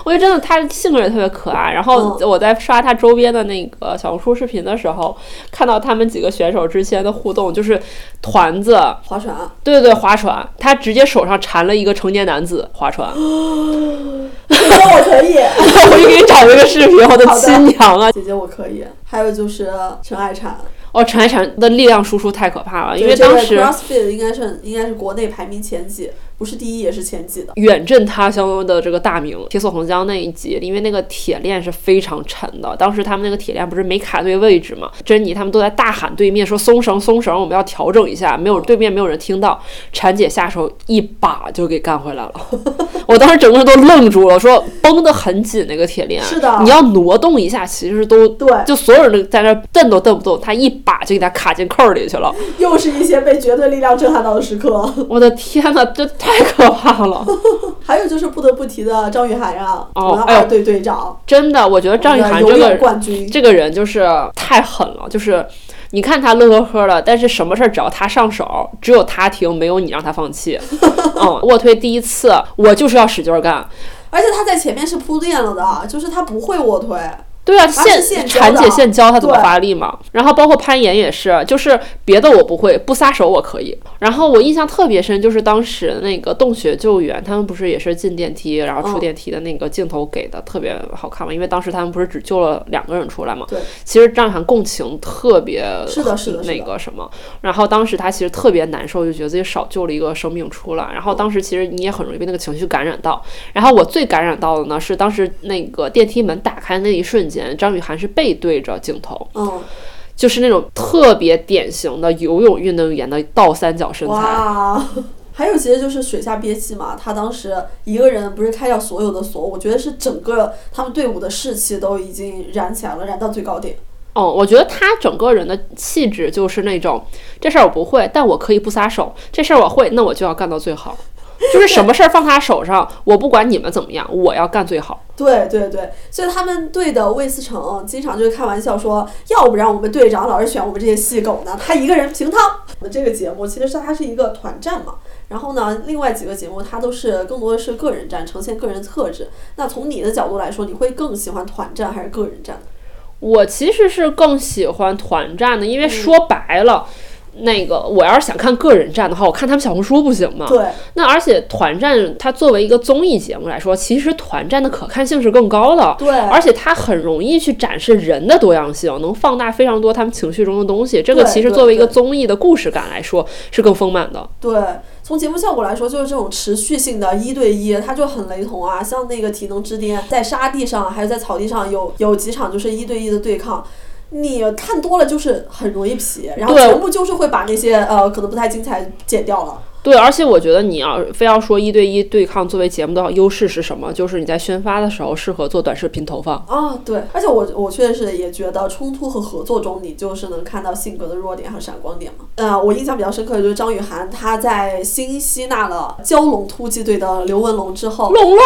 Speaker 2: 我觉得真的他性格也特别可爱。然后我在刷他周边的那个小红书视频的时候，看到他们几个选手之间的互动，就是团子
Speaker 1: 划船，
Speaker 2: 对对对，划船，他直接手上缠了一个成年男子划船。
Speaker 1: 姐姐我可以，
Speaker 2: 我给你找一个视频，我的亲娘啊！
Speaker 1: 姐姐我可以。还有就是陈爱婵。
Speaker 2: 哦，陈爱婵的力量输出太可怕了，因为当时
Speaker 1: CrossFit 应该是应该是国内排名前几，不是第一也是前几的，
Speaker 2: 远镇他乡的这个大名。铁索横江那一集，因为那个铁链是非常沉的，当时他们那个铁链不是没卡对位置嘛，珍妮他们都在大喊对面说松绳松绳，我们要调整一下，没有对面没有人听到，婵姐下手一把就给干回来了，我当时整个人都愣住了，说绷得很紧那个铁链，
Speaker 1: 是的，
Speaker 2: 你要挪动一下，其实都
Speaker 1: 对，
Speaker 2: 就所有人都在那蹬都蹬不动，他一。把就给他卡进扣里去了，
Speaker 1: 又是一些被绝对力量震撼到的时刻。
Speaker 2: 我的天呐，这太可怕了！
Speaker 1: 还有就是不得不提的张雨涵啊，哦，二队队长。
Speaker 2: 真的，我觉得张雨涵这个这个人就是太狠了，就是你看他乐呵呵的，但是什么事儿只要他上手，只有他听，没有你让他放弃。嗯，卧推第一次我就是要使劲干，
Speaker 1: 而且他在前面是铺垫了的，就是他不会卧推。
Speaker 2: 对啊，现产姐现教他怎么发力嘛，然后包括攀岩也是，就是别的我不会，不撒手我可以。然后我印象特别深，就是当时那个洞穴救援，他们不是也是进电梯，然后出电梯的那个镜头给的特别好看嘛，因为当时他们不是只救了两个人出来嘛。
Speaker 1: 对。
Speaker 2: 其实张雨涵共情特别
Speaker 1: 是的，是的，
Speaker 2: 那个什么，然后当时他其实特别难受，就觉得自己少救了一个生命出来。然后当时其实你也很容易被那个情绪感染到。然后我最感染到的呢，是当时那个电梯门打开那一瞬间。张雨涵是背对着镜头，
Speaker 1: 嗯，
Speaker 2: 就是那种特别典型的游泳运动员的倒三角身材。
Speaker 1: 哇，还有其实就是水下憋气嘛，他当时一个人不是开掉所有的锁，我觉得是整个他们队伍的士气都已经燃起来了，燃到最高点。
Speaker 2: 哦，我觉得他整个人的气质就是那种，这事儿我不会，但我可以不撒手；这事儿我会，那我就要干到最好。就是什么事儿放他手上，我不管你们怎么样，我要干最好。
Speaker 1: 对对对，所以他们队的魏思成经常就开玩笑说，要不然我们队长老是选我们这些细狗呢，他一个人平汤。这个节目其实是它是一个团战嘛，然后呢，另外几个节目它都是更多的是个人战，呈现个人特质。那从你的角度来说，你会更喜欢团战还是个人战？
Speaker 2: 我其实是更喜欢团战的，因为说白了。那个我要是想看个人战的话，我看他们小红书不行吗？
Speaker 1: 对，
Speaker 2: 那而且团战它作为一个综艺节目来说，其实团战的可看性是更高的。
Speaker 1: 对
Speaker 2: 而且它很容易去展示人的多样性，能放大非常多他们情绪中的东西。这个其实作为一个综艺的故事感来说是更丰满的。
Speaker 1: 对，从节目效果来说，就是这种持续性的一对一，它就很雷同啊。像那个体能之巅，在沙地上还是在草地上有有几场就是一对一的对抗。你看多了就是很容易皮，然后
Speaker 2: 对
Speaker 1: 节目就是会把那些呃可能不太精彩剪掉了。
Speaker 2: 对，而且我觉得你要非要说一对一对抗作为节目的优势是什么，就是你在宣发的时候适合做短视频投放。
Speaker 1: 啊，对，而且我我确实也觉得冲突和合作中，你就是能看到性格的弱点和闪光点嘛。呃，我印象比较深刻的就是张雨涵，她在新吸纳了蛟龙突击队的刘文龙之后，
Speaker 2: 龙龙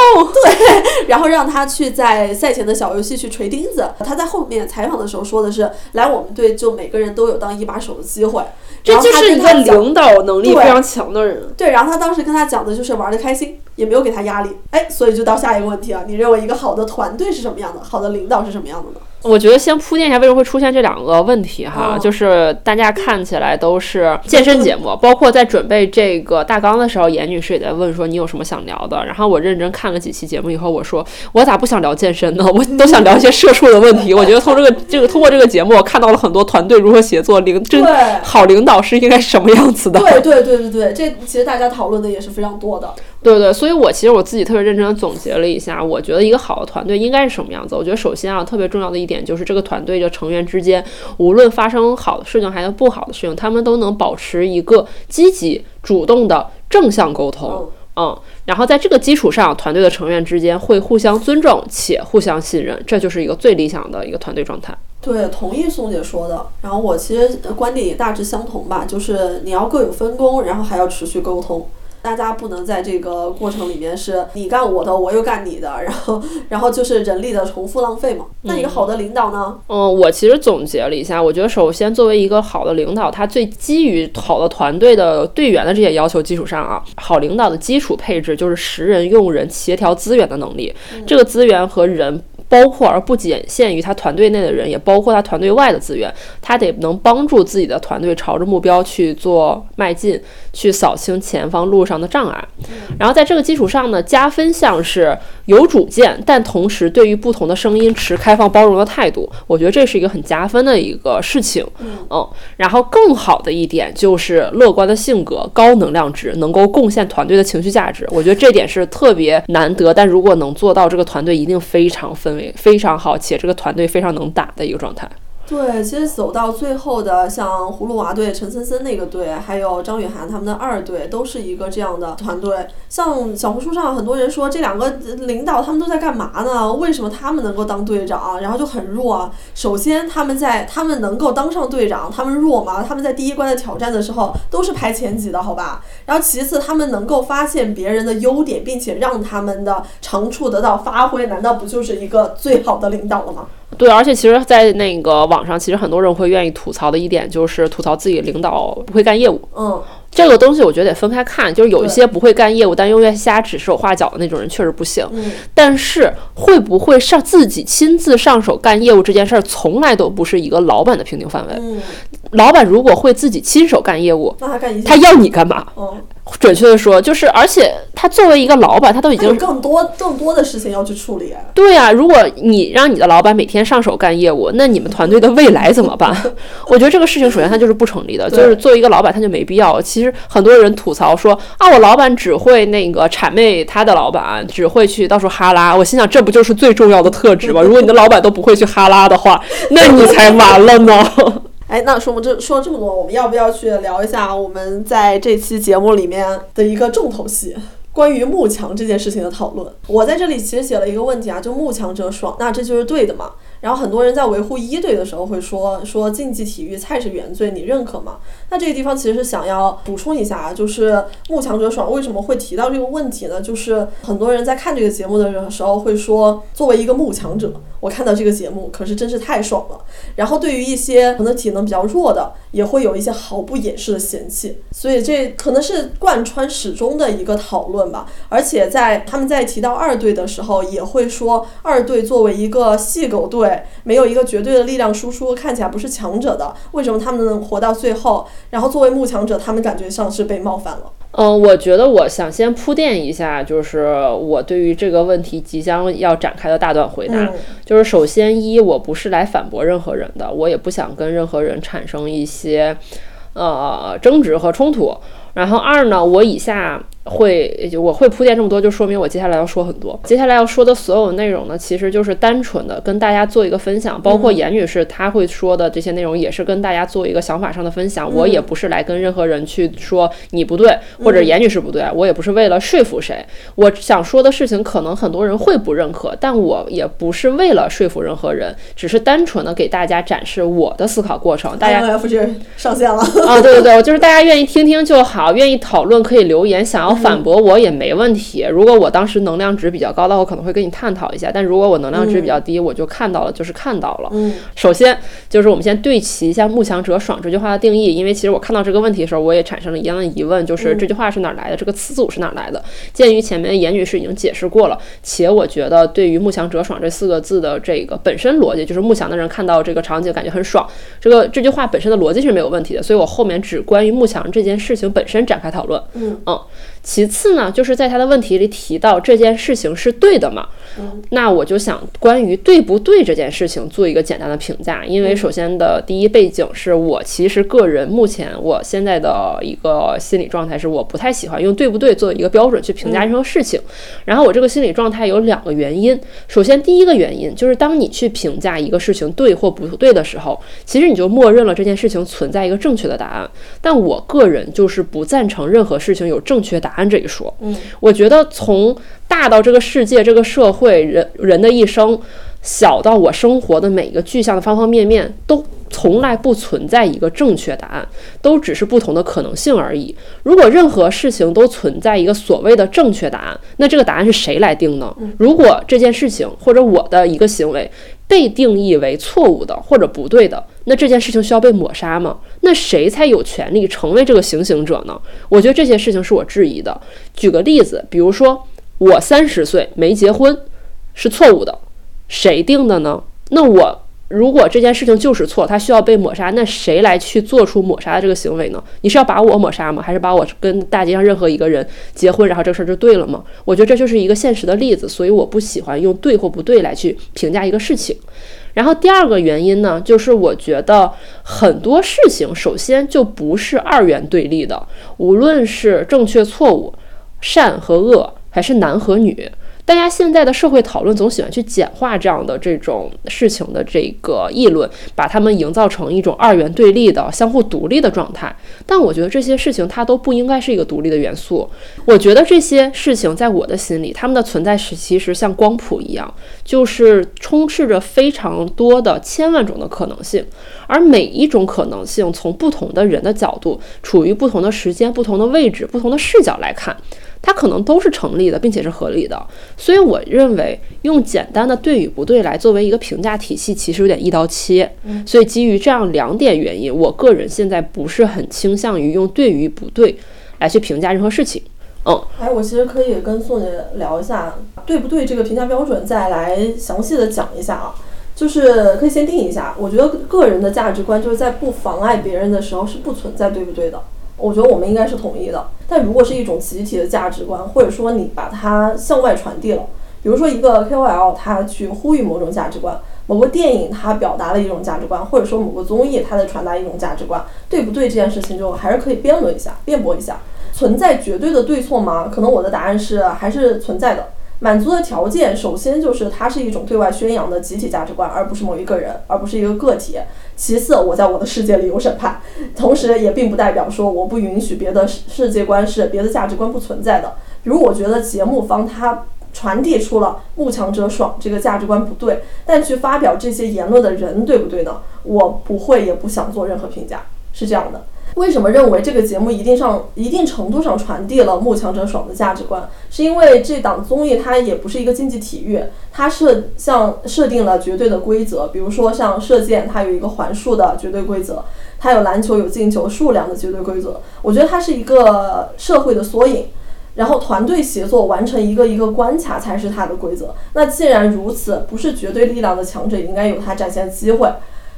Speaker 2: 对，
Speaker 1: 然后让他去在赛前的小游戏去锤钉子。他在后面采访的时候说的是，来我们队就每个人都有当一把手的机会。
Speaker 2: 这就是一个领导能力非常强的人。
Speaker 1: 对，然后他当时跟他讲的就是玩的开心，也没有给他压力。哎，所以就到下一个问题了，你认为一个好的团队是什么样的？好的领导是什么样的呢？
Speaker 2: 我觉得先铺垫一下为什么会出现这两个问题哈，
Speaker 1: 哦
Speaker 2: 就是大家看起来都是健身节目，包括在准备这个大纲的时候，严女士也在问说你有什么想聊的。然后我认真看了几期节目以后，我说我咋不想聊健身呢？我都想聊一些社畜的问题。我觉得从这个这个通过这个节目，我看到了很多团队如何协作，领真
Speaker 1: 对
Speaker 2: 好领导是应该是什么样子的。
Speaker 1: 对对对对对，这其实大家讨论的也是非常多的。
Speaker 2: 对对，所以我其实我自己特别认真的总结了一下，我觉得一个好的团队应该是什么样子。我觉得首先啊，特别重要的一点就是这个团队的成员之间，无论发生好的事情还是不好的事情，他们都能保持一个积极、主动的正向沟通。嗯，然后在这个基础上，团队的成员之间会互相尊重且互相信任，这就是一个最理想的一个团队状态。
Speaker 1: 对，同意宋姐说的。然后我其实观点也大致相同吧，就是你要各有分工，然后还要持续沟通。大家不能在这个过程里面是你干我的，我又干你的，然后然后就是人力的重复浪费嘛。那一个好的领导呢？
Speaker 2: 嗯，我其实总结了一下，我觉得首先作为一个好的领导，他最基于好的团队的队员的这些要求基础上啊，好领导的基础配置就是识人用人、协调资源的能力。这个资源和人。包括而不仅限于他团队内的人，也包括他团队外的资源。他得能帮助自己的团队朝着目标去做迈进，去扫清前方路上的障碍。然后在这个基础上呢，加分项是有主见，但同时对于不同的声音持开放包容的态度。我觉得这是一个很加分的一个事情。嗯，然后更好的一点就是乐观的性格、高能量值，能够贡献团队的情绪价值。我觉得这点是特别难得，但如果能做到，这个团队一定非常氛围非常好，且这个团队非常能打的一个状态。
Speaker 1: 对，其实走到最后的，像葫芦娃队、陈森森那个队，还有张雨涵他们的二队，都是一个这样的团队。像小红书上很多人说，这两个领导他们都在干嘛呢？为什么他们能够当队长，然后就很弱？首先，他们在他们能够当上队长，他们弱吗？他们在第一关的挑战的时候都是排前几的，好吧？然后其次，他们能够发现别人的优点，并且让他们的长处得到发挥，难道不就是一个最好的领导了吗？
Speaker 2: 对，而且其实，在那个网上，其实很多人会愿意吐槽的一点，就是吐槽自己领导不会干业务。
Speaker 1: 嗯，
Speaker 2: 这个东西我觉得得分开看，就是有一些不会干业务，但又愿瞎指手画脚的那种人，确实不行。
Speaker 1: 嗯
Speaker 2: 但是会不会上自己亲自上手干业务这件事儿，从来都不是一个老板的评定范围。
Speaker 1: 嗯，
Speaker 2: 老板如果会自己亲手干业务，
Speaker 1: 那他干一
Speaker 2: 他要你干嘛？
Speaker 1: 嗯。
Speaker 2: 准确的说，就是而且他作为一个老板，他都已经
Speaker 1: 更多更多的事情要去处理。
Speaker 2: 对啊，如果你让你的老板每天上手干业务，那你们团队的未来怎么办？我觉得这个事情首先它就是不成立的，就是作为一个老板他就没必要。其实很多人吐槽说啊，我老板只会那个谄媚他的老板，只会去到处哈拉。我心想，这不就是最重要的特质吗？如果你的老板都不会去哈拉的话，那你才完了呢。
Speaker 1: 哎，那说我们这说了这么多，我们要不要去聊一下我们在这期节目里面的一个重头戏？关于慕强这件事情的讨论，我在这里其实写了一个问题啊，就慕强者爽，那这就是对的嘛？然后很多人在维护一队的时候会说说竞技体育菜是原罪，你认可吗？那这个地方其实是想要补充一下啊，就是慕强者爽为什么会提到这个问题呢？就是很多人在看这个节目的时候会说，作为一个慕强者，我看到这个节目可是真是太爽了。然后对于一些可能体能比较弱的，也会有一些毫不掩饰的嫌弃。所以这可能是贯穿始终的一个讨论吧。而且在他们在提到二队的时候，也会说二队作为一个细狗队，没有一个绝对的力量输出，看起来不是强者的，为什么他们能活到最后？然后作为慕强者，他们感觉像是被冒犯了。
Speaker 2: 嗯，我觉得我想先铺垫一下，就是我对于这个问题即将要展开的大段回答，就是首先一，我不是来反驳任何人的，我也不想跟任何人产生一些呃争执和冲突。然后二呢，我以下。会，我会铺垫这么多，就说明我接下来要说很多。接下来要说的所有内容呢，其实就是单纯的跟大家做一个分享，包括严女士她会说的这些内容，也是跟大家做一个想法上的分享。我也不是来跟任何人去说你不对，或者严女士不对，我也不是为了说服谁。我想说的事情，可能很多人会不认可，但我也不是为了说服任何人，只是单纯的给大家展示我的思考过程。大家
Speaker 1: F 这上线了
Speaker 2: 啊！对对对，就是大家愿意听听就好，愿意讨论可以留言，想要。反驳我也没问题。如果我当时能量值比较高的话，我可能会跟你探讨一下。但如果我能量值比较低，我就看到了，就是看到了。
Speaker 1: 嗯，
Speaker 2: 首先就是我们先对齐一下“慕强者爽”这句话的定义，因为其实我看到这个问题的时候，我也产生了一样的疑问，就是这句话是哪来的？这个词组是哪来的？鉴于前面严女士已经解释过了，且我觉得对于“慕强者爽”这四个字的这个本身逻辑，就是慕强的人看到这个场景感觉很爽，这个这句话本身的逻辑是没有问题的。所以我后面只关于慕强这件事情本身展开讨论。
Speaker 1: 嗯
Speaker 2: 嗯。其次呢，就是在他的问题里提到这件事情是对的嘛？那我就想关于对不对这件事情做一个简单的评价。因为首先的第一背景是我其实个人目前我现在的一个心理状态是我不太喜欢用对不对作为一个标准去评价任何事情。然后我这个心理状态有两个原因。首先第一个原因就是当你去评价一个事情对或不对的时候，其实你就默认了这件事情存在一个正确的答案。但我个人就是不赞成任何事情有正确答。答案这一说，
Speaker 1: 嗯，
Speaker 2: 我觉得从大到这个世界、这个社会、人人的一生，小到我生活的每一个具象的方方面面，都从来不存在一个正确答案，都只是不同的可能性而已。如果任何事情都存在一个所谓的正确答案，那这个答案是谁来定呢？如果这件事情或者我的一个行为被定义为错误的或者不对的，那这件事情需要被抹杀吗？那谁才有权利成为这个行刑者呢？我觉得这些事情是我质疑的。举个例子，比如说我三十岁没结婚是错误的，谁定的呢？那我如果这件事情就是错，它需要被抹杀，那谁来去做出抹杀的这个行为呢？你是要把我抹杀吗？还是把我跟大街上任何一个人结婚，然后这事儿就对了吗？我觉得这就是一个现实的例子，所以我不喜欢用对或不对来去评价一个事情。然后第二个原因呢，就是我觉得很多事情首先就不是二元对立的，无论是正确错误、善和恶，还是男和女。大家现在的社会讨论总喜欢去简化这样的这种事情的这个议论，把他们营造成一种二元对立的、相互独立的状态。但我觉得这些事情它都不应该是一个独立的元素。我觉得这些事情在我的心里，他们的存在是其实像光谱一样，就是充斥着非常多的千万种的可能性。而每一种可能性，从不同的人的角度，处于不同的时间、不同的位置、不同的视角来看。它可能都是成立的，并且是合理的，所以我认为用简单的对与不对来作为一个评价体系，其实有点一刀切。所以基于这样两点原因，我个人现在不是很倾向于用对与不对来去评价任何事情。嗯，
Speaker 1: 哎，我其实可以跟宋姐聊一下对不对这个评价标准，再来详细的讲一下啊，就是可以先定一下，我觉得个人的价值观就是在不妨碍别人的时候是不存在对不对的。我觉得我们应该是统一的，但如果是一种集体的价值观，或者说你把它向外传递了，比如说一个 KOL 他去呼吁某种价值观，某个电影它表达了一种价值观，或者说某个综艺它在传达一种价值观，对不对？这件事情就还是可以辩论一下、辩驳一下，存在绝对的对错吗？可能我的答案是还是存在的。满足的条件，首先就是它是一种对外宣扬的集体价值观，而不是某一个人，而不是一个个体。其次，我在我的世界里有审判，同时也并不代表说我不允许别的世界观是别的价值观不存在的。比如，我觉得节目方他传递出了“慕强者爽”这个价值观不对，但去发表这些言论的人对不对呢？我不会，也不想做任何评价。是这样的。为什么认为这个节目一定上一定程度上传递了慕强者爽的价值观？是因为这档综艺它也不是一个竞技体育，它设像设定了绝对的规则，比如说像射箭，它有一个环数的绝对规则，它有篮球有进球数量的绝对规则。我觉得它是一个社会的缩影，然后团队协作完成一个一个关卡才是它的规则。那既然如此，不是绝对力量的强者应该有他展现的机会。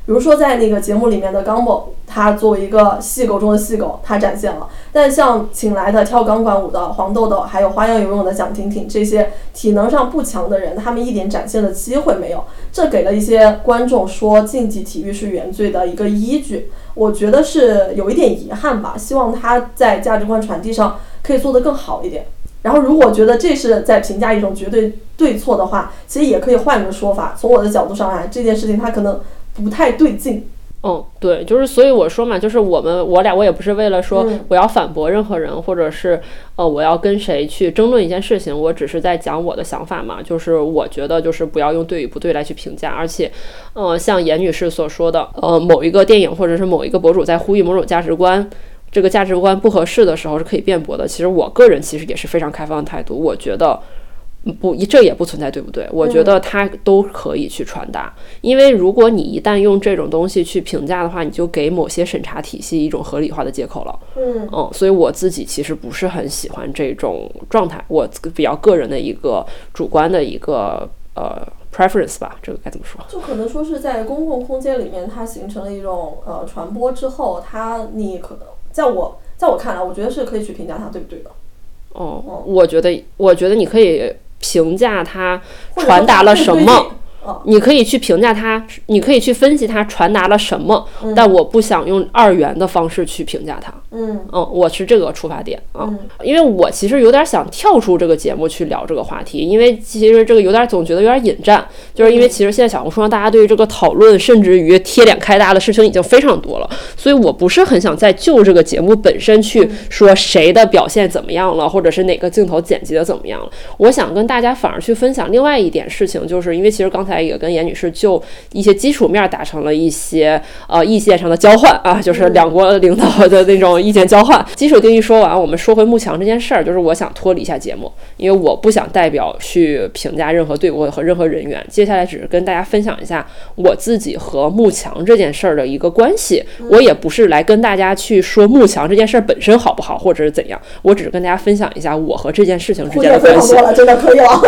Speaker 1: 比如说，在那个节目里面的钢某，他作为一个细狗中的细狗，他展现了。但像请来的跳钢管舞的黄豆豆，还有花样游泳的蒋婷婷这些体能上不强的人，他们一点展现的机会没有。这给了一些观众说竞技体育是原罪的一个依据。我觉得是有一点遗憾吧。希望他在价值观传递上可以做得更好一点。然后，如果觉得这是在评价一种绝对对错的话，其实也可以换个说法。从我的角度上来，这件事情他可能。不太对劲，
Speaker 2: 嗯，对，就是所以我说嘛，就是我们我俩我也不是为了说我要反驳任何人，或者是呃我要跟谁去争论一件事情，我只是在讲我的想法嘛，就是我觉得就是不要用对与不对来去评价，而且，呃，像严女士所说的，呃，某一个电影或者是某一个博主在呼吁某种价值观，这个价值观不合适的时候是可以辩驳的。其实我个人其实也是非常开放的态度，我觉得。不，这也不存在，对不对？我觉得它都可以去传达，因为如果你一旦用这种东西去评价的话，你就给某些审查体系一种合理化的借口了。
Speaker 1: 嗯
Speaker 2: 嗯，所以我自己其实不是很喜欢这种状态，我比较个人的一个主观的一个呃 preference 吧，这个该怎么说？
Speaker 1: 就可能说是在公共空间里面，它形成了一种呃传播之后，它你可能在我在我看来，我觉得是可以去评价它对不对的。
Speaker 2: 哦，我觉得，我觉得你可以。评价他传达了什么？你可以去评价它，你可以去分析它传达了什么，但我不想用二元的方式去评价它。
Speaker 1: 嗯。
Speaker 2: 嗯，我是这个出发点啊，因为我其实有点想跳出这个节目去聊这个话题，因为其实这个有点总觉得有点引战，就是因为其实现在小红书上大家对于这个讨论，甚至于贴脸开大的事情已经非常多了，所以我不是很想再就这个节目本身去说谁的表现怎么样了，或者是哪个镜头剪辑的怎么样了。我想跟大家反而去分享另外一点事情，就是因为其实刚才也跟严女士就一些基础面达成了一些呃意见上的交换啊，就是两国领导的那种。意见交换，基础定义说完，我们说回幕墙这件事儿，就是我想脱离一下节目，因为我不想代表去评价任何队伍和任何人员。接下来只是跟大家分享一下我自己和幕墙这件事儿的一个关系。我也不是来跟大家去说幕墙这件事儿本身好不好，或者是怎样，我只是跟大家分享一下我和这件事情之间的关系。
Speaker 1: 真的可以了。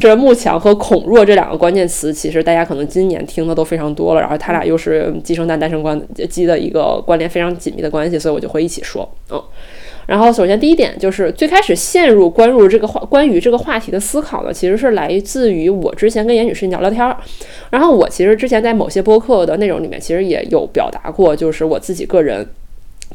Speaker 2: 这幕墙和孔若这两个关键词，其实大家可能今年听的都非常多了。然后他俩又是寄生蛋诞生关鸡的一个关联非常紧密的关系，所以我就会一起说。嗯，然后首先第一点就是最开始陷入关入这个话关于这个话题的思考呢，其实是来自于我之前跟严女士聊聊天儿。然后我其实之前在某些播客的内容里面，其实也有表达过，就是我自己个人。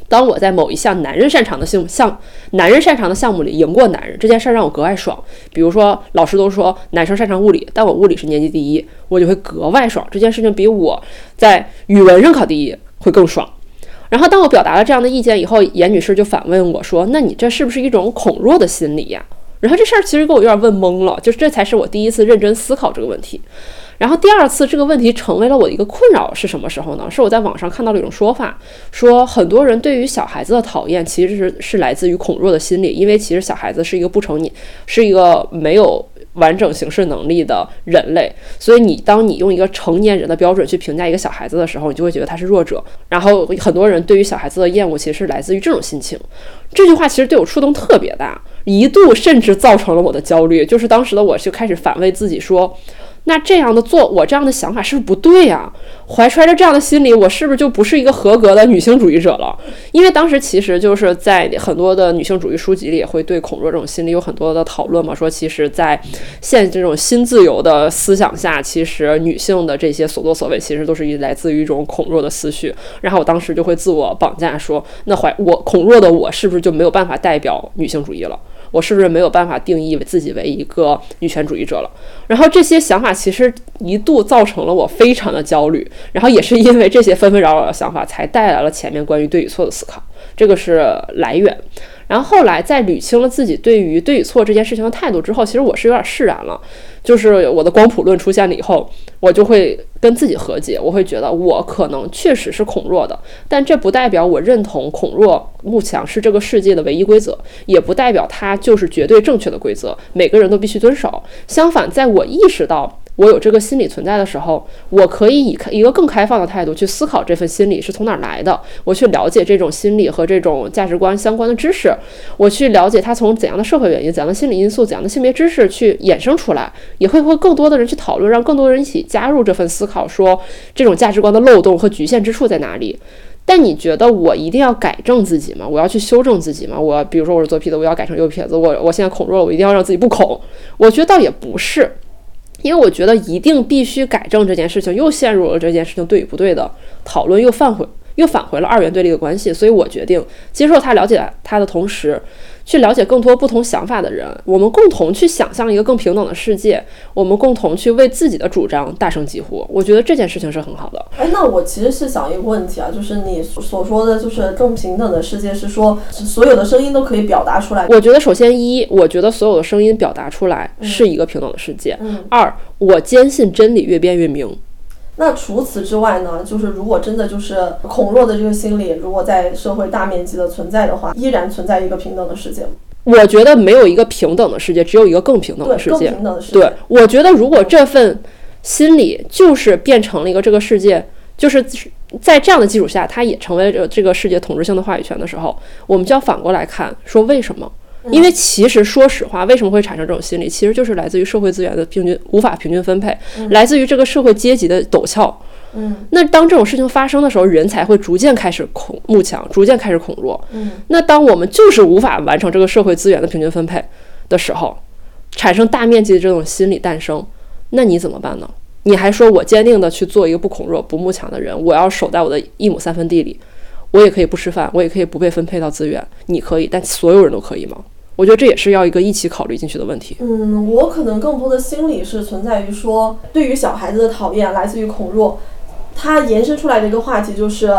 Speaker 2: 当我在某一项男人擅长的项项男人擅长的项目里赢过男人这件事儿让我格外爽。比如说老师都说男生擅长物理，但我物理是年级第一，我就会格外爽。这件事情比我在语文上考第一会更爽。然后当我表达了这样的意见以后，严女士就反问我说：“那你这是不是一种恐弱的心理呀？”然后这事儿其实给我有点问懵了，就是这才是我第一次认真思考这个问题。然后第二次这个问题成为了我的一个困扰是什么时候呢？是我在网上看到了一种说法，说很多人对于小孩子的讨厌其实是来自于恐弱的心理，因为其实小孩子是一个不成年，是一个没有完整行事能力的人类，所以你当你用一个成年人的标准去评价一个小孩子的时候，你就会觉得他是弱者。然后很多人对于小孩子的厌恶其实是来自于这种心情。这句话其实对我触动特别大，一度甚至造成了我的焦虑，就是当时的我就开始反问自己说。那这样的做，我这样的想法是不是不对呀？怀揣着这样的心理，我是不是就不是一个合格的女性主义者了？因为当时其实就是在很多的女性主义书籍里，也会对恐弱这种心理有很多的讨论嘛。说其实，在现这种新自由的思想下，其实女性的这些所作所为，其实都是来自于一种恐弱的思绪。然后我当时就会自我绑架，说那怀我恐弱的我，是不是就没有办法代表女性主义了？我是不是没有办法定义自己为一个女权主义者了？然后这些想法其实一度造成了我非常的焦虑，然后也是因为这些纷纷扰扰的想法，才带来了前面关于对与错的思考。这个是来源。然后后来在捋清了自己对于对与错这件事情的态度之后，其实我是有点释然了。就是我的光谱论出现了以后，我就会跟自己和解，我会觉得我可能确实是恐弱的，但这不代表我认同恐弱慕强是这个世界的唯一规则，也不代表它就是绝对正确的规则，每个人都必须遵守。相反，在我意识到。我有这个心理存在的时候，我可以以一个更开放的态度去思考这份心理是从哪儿来的。我去了解这种心理和这种价值观相关的知识，我去了解它从怎样的社会原因、怎样的心理因素、怎样的性别知识去衍生出来，也会和更多的人去讨论，让更多人一起加入这份思考，说这种价值观的漏洞和局限之处在哪里。但你觉得我一定要改正自己吗？我要去修正自己吗？我比如说我是左撇子，我要改成右撇子。我我现在恐弱，我一定要让自己不恐？我觉得倒也不是。因为我觉得一定必须改正这件事情，又陷入了这件事情对与不对的讨论，又返回又返回了二元对立的关系，所以我决定接受他，了解他的同时。去了解更多不同想法的人，我们共同去想象一个更平等的世界，我们共同去为自己的主张大声疾呼。我觉得这件事情是很好的。
Speaker 1: 哎，那我其实是想一个问题啊，就是你所说的就是更平等的世界，是说所有的声音都可以表达出来？
Speaker 2: 我觉得首先一，我觉得所有的声音表达出来是一个平等的世界。
Speaker 1: 嗯。
Speaker 2: 二，我坚信真理越辩越明。
Speaker 1: 那除此之外呢？就是如果真的就是恐弱的这个心理，如果在社会大面积的存在的话，依然存在一个平等的世界吗？
Speaker 2: 我觉得没有一个平等的世界，只有一个更平等的世界。
Speaker 1: 平等的世界。
Speaker 2: 对，我觉得如果这份心理就是变成了一个这个世界，就是在这样的基础下，它也成为了这个世界统治性的话语权的时候，我们就要反过来看，说为什么？因为其实说实话，为什么会产生这种心理，其实就是来自于社会资源的平均无法平均分配，来自于这个社会阶级的陡峭。
Speaker 1: 嗯，
Speaker 2: 那当这种事情发生的时候，人才会逐渐开始恐慕强，逐渐开始恐弱。
Speaker 1: 嗯，
Speaker 2: 那当我们就是无法完成这个社会资源的平均分配的时候，产生大面积的这种心理诞生，那你怎么办呢？你还说我坚定的去做一个不恐弱、不慕强的人，我要守在我的一亩三分地里。我也可以不吃饭，我也可以不被分配到资源。你可以，但所有人都可以吗？我觉得这也是要一个一起考虑进去的问题。
Speaker 1: 嗯，我可能更多的心理是存在于说，对于小孩子的讨厌来自于恐弱。它延伸出来的一个话题就是，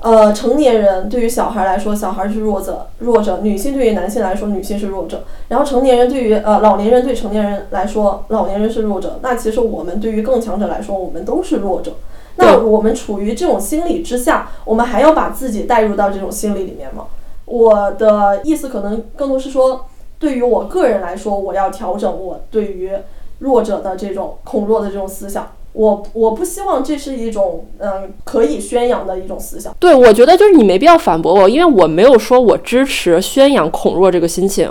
Speaker 1: 呃，成年人对于小孩来说，小孩是弱者，弱者；女性对于男性来说，女性是弱者。然后成年人对于呃老年人对成年人来说，老年人是弱者。那其实我们对于更强者来说，我们都是弱者。那我们处于这种心理之下，我们还要把自己带入到这种心理里面吗？我的意思可能更多是说，对于我个人来说，我要调整我对于弱者的这种恐弱的这种思想。我我不希望这是一种嗯可以宣扬的一种思想。
Speaker 2: 对，我觉得就是你没必要反驳我，因为我没有说我支持宣扬恐弱这个心情，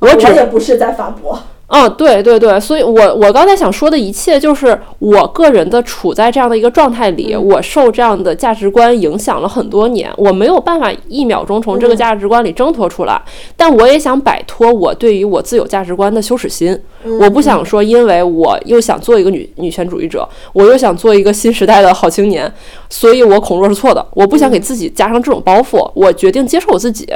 Speaker 1: 我
Speaker 2: 只
Speaker 1: 也不是在反驳。
Speaker 2: 嗯，对对对，所以我我刚才想说的一切，就是我个人的处在这样的一个状态里，我受这样的价值观影响了很多年，我没有办法一秒钟从这个价值观里挣脱出来，但我也想摆脱我对于我自有价值观的羞耻心，我不想说，因为我又想做一个女女权主义者，我又想做一个新时代的好青年，所以我恐弱是错的，我不想给自己加上这种包袱，我决定接受我自己，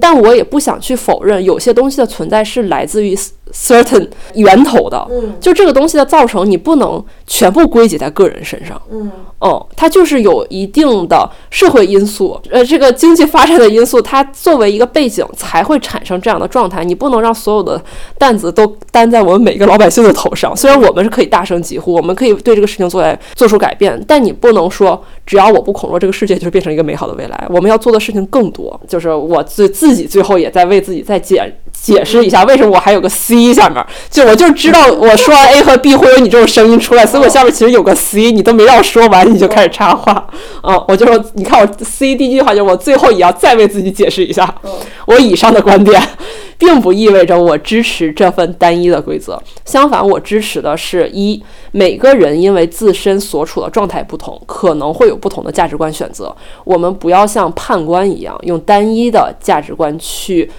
Speaker 2: 但我也不想去否认有些东西的存在是来自于。certain 源头的，
Speaker 1: 嗯，
Speaker 2: 就这个东西的造成，你不能全部归结在个人身上，
Speaker 1: 嗯，
Speaker 2: 哦，它就是有一定的社会因素，呃，这个经济发展的因素，它作为一个背景才会产生这样的状态。你不能让所有的担子都担在我们每个老百姓的头上。虽然我们是可以大声疾呼，我们可以对这个事情做来做出改变，但你不能说只要我不恐弱，这个世界就变成一个美好的未来。我们要做的事情更多，就是我自自己最后也在为自己在减解释一下，为什么我还有个 C。下面，就我就知道我说完 A 和 B 会有你这种声音出来，所以我下面其实有个 C，你都没让我说完你就开始插话，嗯，我就说你看我 C 第一句话就是我最后也要再为自己解释一下，我以上的观点并不意味着我支持这份单一的规则，相反，我支持的是一每个人因为自身所处的状态不同，可能会有不同的价值观选择，我们不要像判官一样用单一的价值观去。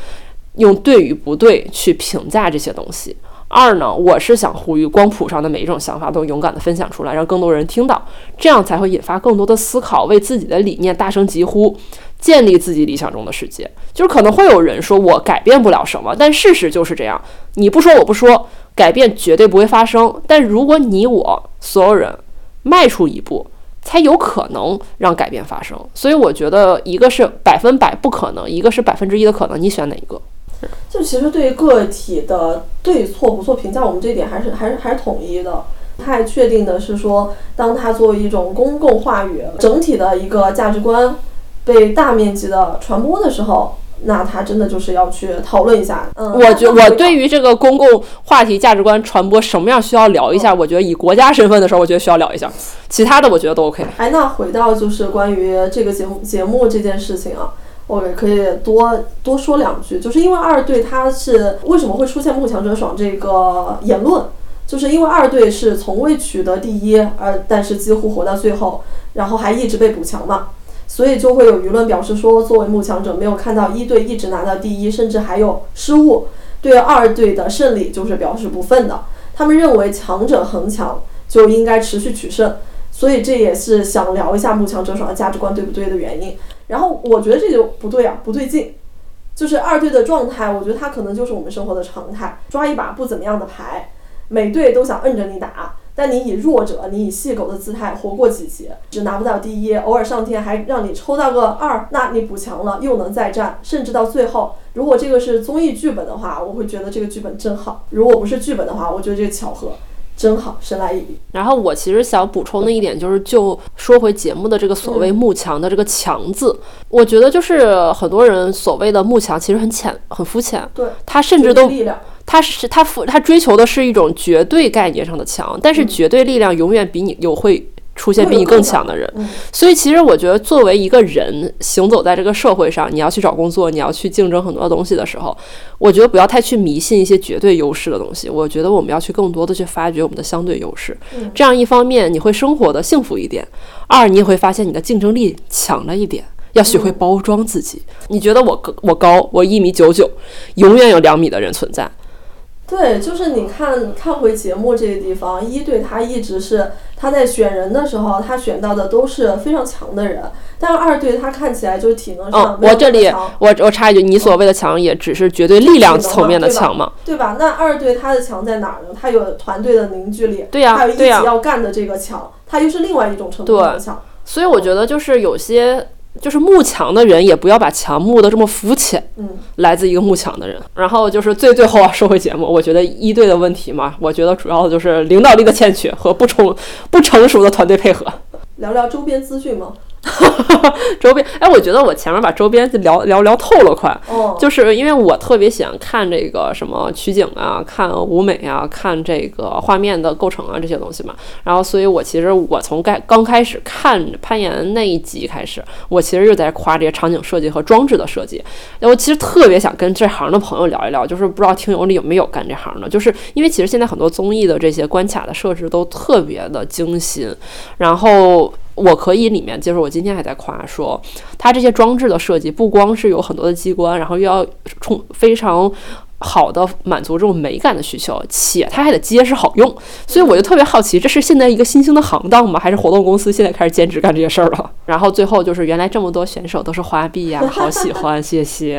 Speaker 2: 用对与不对去评价这些东西。二呢，我是想呼吁光谱上的每一种想法都勇敢的分享出来，让更多人听到，这样才会引发更多的思考，为自己的理念大声疾呼，建立自己理想中的世界。就是可能会有人说我改变不了什么，但事实就是这样。你不说我不说，改变绝对不会发生。但如果你我所有人迈出一步，才有可能让改变发生。所以我觉得，一个是百分百不可能，一个是百分之一的可能，你选哪一个？
Speaker 1: 就其实对于个体的对错不错评价，我们这一点还是还是还是统一的。太确定的是说，当它作为一种公共话语、整体的一个价值观被大面积的传播的时候，那它真的就是要去讨论一下。嗯，
Speaker 2: 我觉
Speaker 1: 那
Speaker 2: 我对于这个公共话题价值观传播什么样需要聊一下，我觉得以国家身份的时候，我觉得需要聊一下，其他的我觉得都 OK。
Speaker 1: 哎，那回到就是关于这个节目节目这件事情啊，我也可以多多说两句，就是因为二队他是为什么会出现慕强者爽这个言论，就是因为二队是从未取得第一，而但是几乎活到最后，然后还一直被补强嘛。所以就会有舆论表示说，作为慕强者，没有看到一队一直拿到第一，甚至还有失误，对二队的胜利就是表示不忿的。他们认为强者恒强就应该持续取胜，所以这也是想聊一下慕强者爽的价值观对不对的原因。然后我觉得这就不对啊，不对劲。就是二队的状态，我觉得他可能就是我们生活的常态，抓一把不怎么样的牌，每队都想摁着你打，但你以弱者，你以细狗的姿态活过几集，只拿不到第一，偶尔上天还让你抽到个二，那你补强了又能再战，甚至到最后，如果这个是综艺剧本的话，我会觉得这个剧本真好；如果不是剧本的话，我觉得这个巧合。真好，神来一笔。
Speaker 2: 然后我其实想补充的一点就是，就说回节目的这个所谓“幕墙”的这个“强”字，我觉得就是很多人所谓的幕墙，其实很浅、很肤浅。
Speaker 1: 对，
Speaker 2: 他甚至都他是他负他追求的是一种绝对概念上的强，但是绝对力量永远比你有会出现比你更强的人。
Speaker 1: 嗯
Speaker 2: 所以其实我觉得，作为一个人行走在这个社会上，你要去找工作，你要去竞争很多东西的时候，我觉得不要太去迷信一些绝对优势的东西。我觉得我们要去更多的去发掘我们的相对优势。
Speaker 1: 嗯
Speaker 2: 这样一方面你会生活的幸福一点，二你也会发现你的竞争力强了一点。要学会包装自己。你觉得我高我高，我一米九九，永远有两米的人存在。
Speaker 1: 对，就是你看看回节目这个地方，一队他一直是他在选人的时候，他选到的都是非常强的人，但是二队他看起来就是体能上
Speaker 2: 嗯，我这里我我插一句，你所谓的强也只是绝对力量层面的强嘛？
Speaker 1: 对吧？那二队他的强在哪儿呢？他有团队的凝聚力，
Speaker 2: 对呀
Speaker 1: 还有一起要干的这个强，他又是另外一种程度上的强。
Speaker 2: 所以我觉得就是有些就是慕强的人，也不要把墙慕的这么肤浅。
Speaker 1: 嗯，
Speaker 2: 来自一个慕强的人，然后就是最最后啊，说回节目，我觉得一队的问题嘛，我觉得主要的就是领导力的欠缺和不充不成熟的团队配合。
Speaker 1: 聊聊周边资讯吗？
Speaker 2: 周边，哎，我觉得我前面把周边聊聊聊透了，快。
Speaker 1: 哦，
Speaker 2: 就是因为我特别喜欢看这个什么取景啊，看舞美啊，看这个画面的构成啊这些东西嘛。然后，所以我其实我从该刚开始看攀岩那一集开始，我其实就在夸这些场景设计和装置的设计。我其实特别想跟这行的朋友聊一聊，就是不知道听友里有没有干这行的，就是因为其实现在很多综艺的这些关卡的设置都特别的精心，然后。我可以里面就是我今天还在夸说，它这些装置的设计不光是有很多的机关，然后又要充非常好的满足这种美感的需求，且它还得结实好用。所以我就特别好奇，这是现在一个新兴的行当吗？还是活动公司现在开始兼职干这些事儿了？然后最后就是原来这么多选手都是花臂呀，好喜欢，谢谢。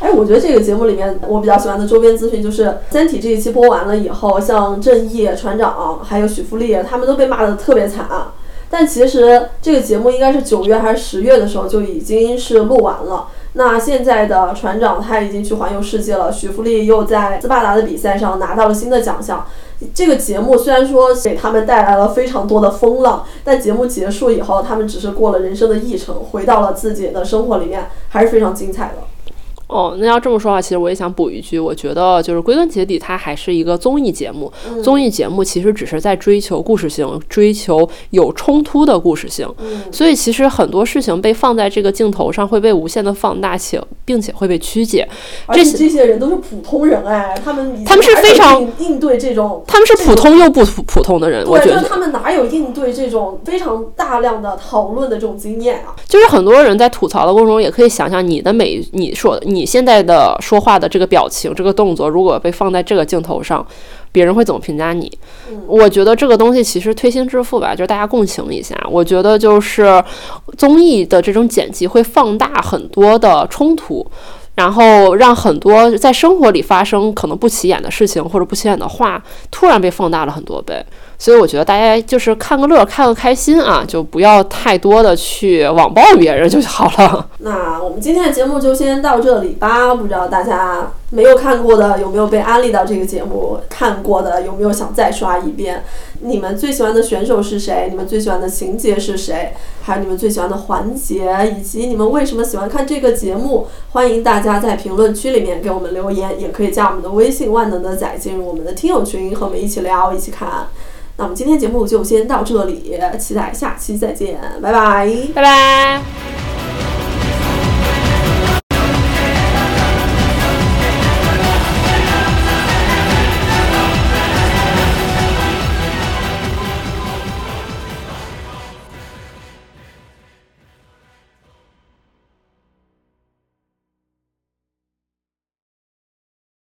Speaker 1: 哎，我觉得这个节目里面我比较喜欢的周边资讯就是《三体》这一期播完了以后，像郑毅、船长还有许富丽，他们都被骂得特别惨。但其实这个节目应该是九月还是十月的时候就已经是录完了。那现在的船长他已经去环游世界了，许富丽又在斯巴达的比赛上拿到了新的奖项。这个节目虽然说给他们带来了非常多的风浪，但节目结束以后，他们只是过了人生的议程，回到了自己的生活里面，还是非常精彩的。
Speaker 2: 哦，那要这么说的话，其实我也想补一句，我觉得就是归根结底，它还是一个综艺节目。
Speaker 1: 嗯
Speaker 2: 综艺节目其实只是在追求故事性，追求有冲突的故事性。
Speaker 1: 嗯
Speaker 2: 所以其实很多事情被放在这个镜头上会被无限的放大，且并且会被曲解。
Speaker 1: 而且这些人都是普通人哎，他们
Speaker 2: 他们是非常
Speaker 1: 应应对这种，
Speaker 2: 他们是普通又不普普通的人，我，觉得
Speaker 1: 他们哪有应对这种非常大量的讨论的这种经验啊？
Speaker 2: 就是很多人在吐槽的过程中，也可以想想你的每你说你现在的说话的这个表情、这个动作，如果被放在这个镜头上，别人会怎么评价你？我觉得这个东西其实推心置腹吧，就是大家共情一下。我觉得就是综艺的这种剪辑会放大很多的冲突。然后让很多在生活里发生可能不起眼的事情或者不起眼的话，突然被放大了很多倍。所以我觉得大家就是看个乐，看个开心啊，就不要太多的去网暴别人就好了。
Speaker 1: 那我们今天的节目就先到这里吧，不知道大家没有看过的有没有被安利到这个节目？看过的有没有想再刷一遍？你们最喜欢的选手是谁？你们最喜欢的情节是谁？还有你们最喜欢的环节，以及你们为什么喜欢看这个节目？欢迎大家在评论区里面给我们留言，也可以加我们的微信“万能的仔”进入我们的听友群，和我们一起聊，一起看。那我们今天节目就先到这里期待下期再见拜拜。
Speaker 2: 拜拜。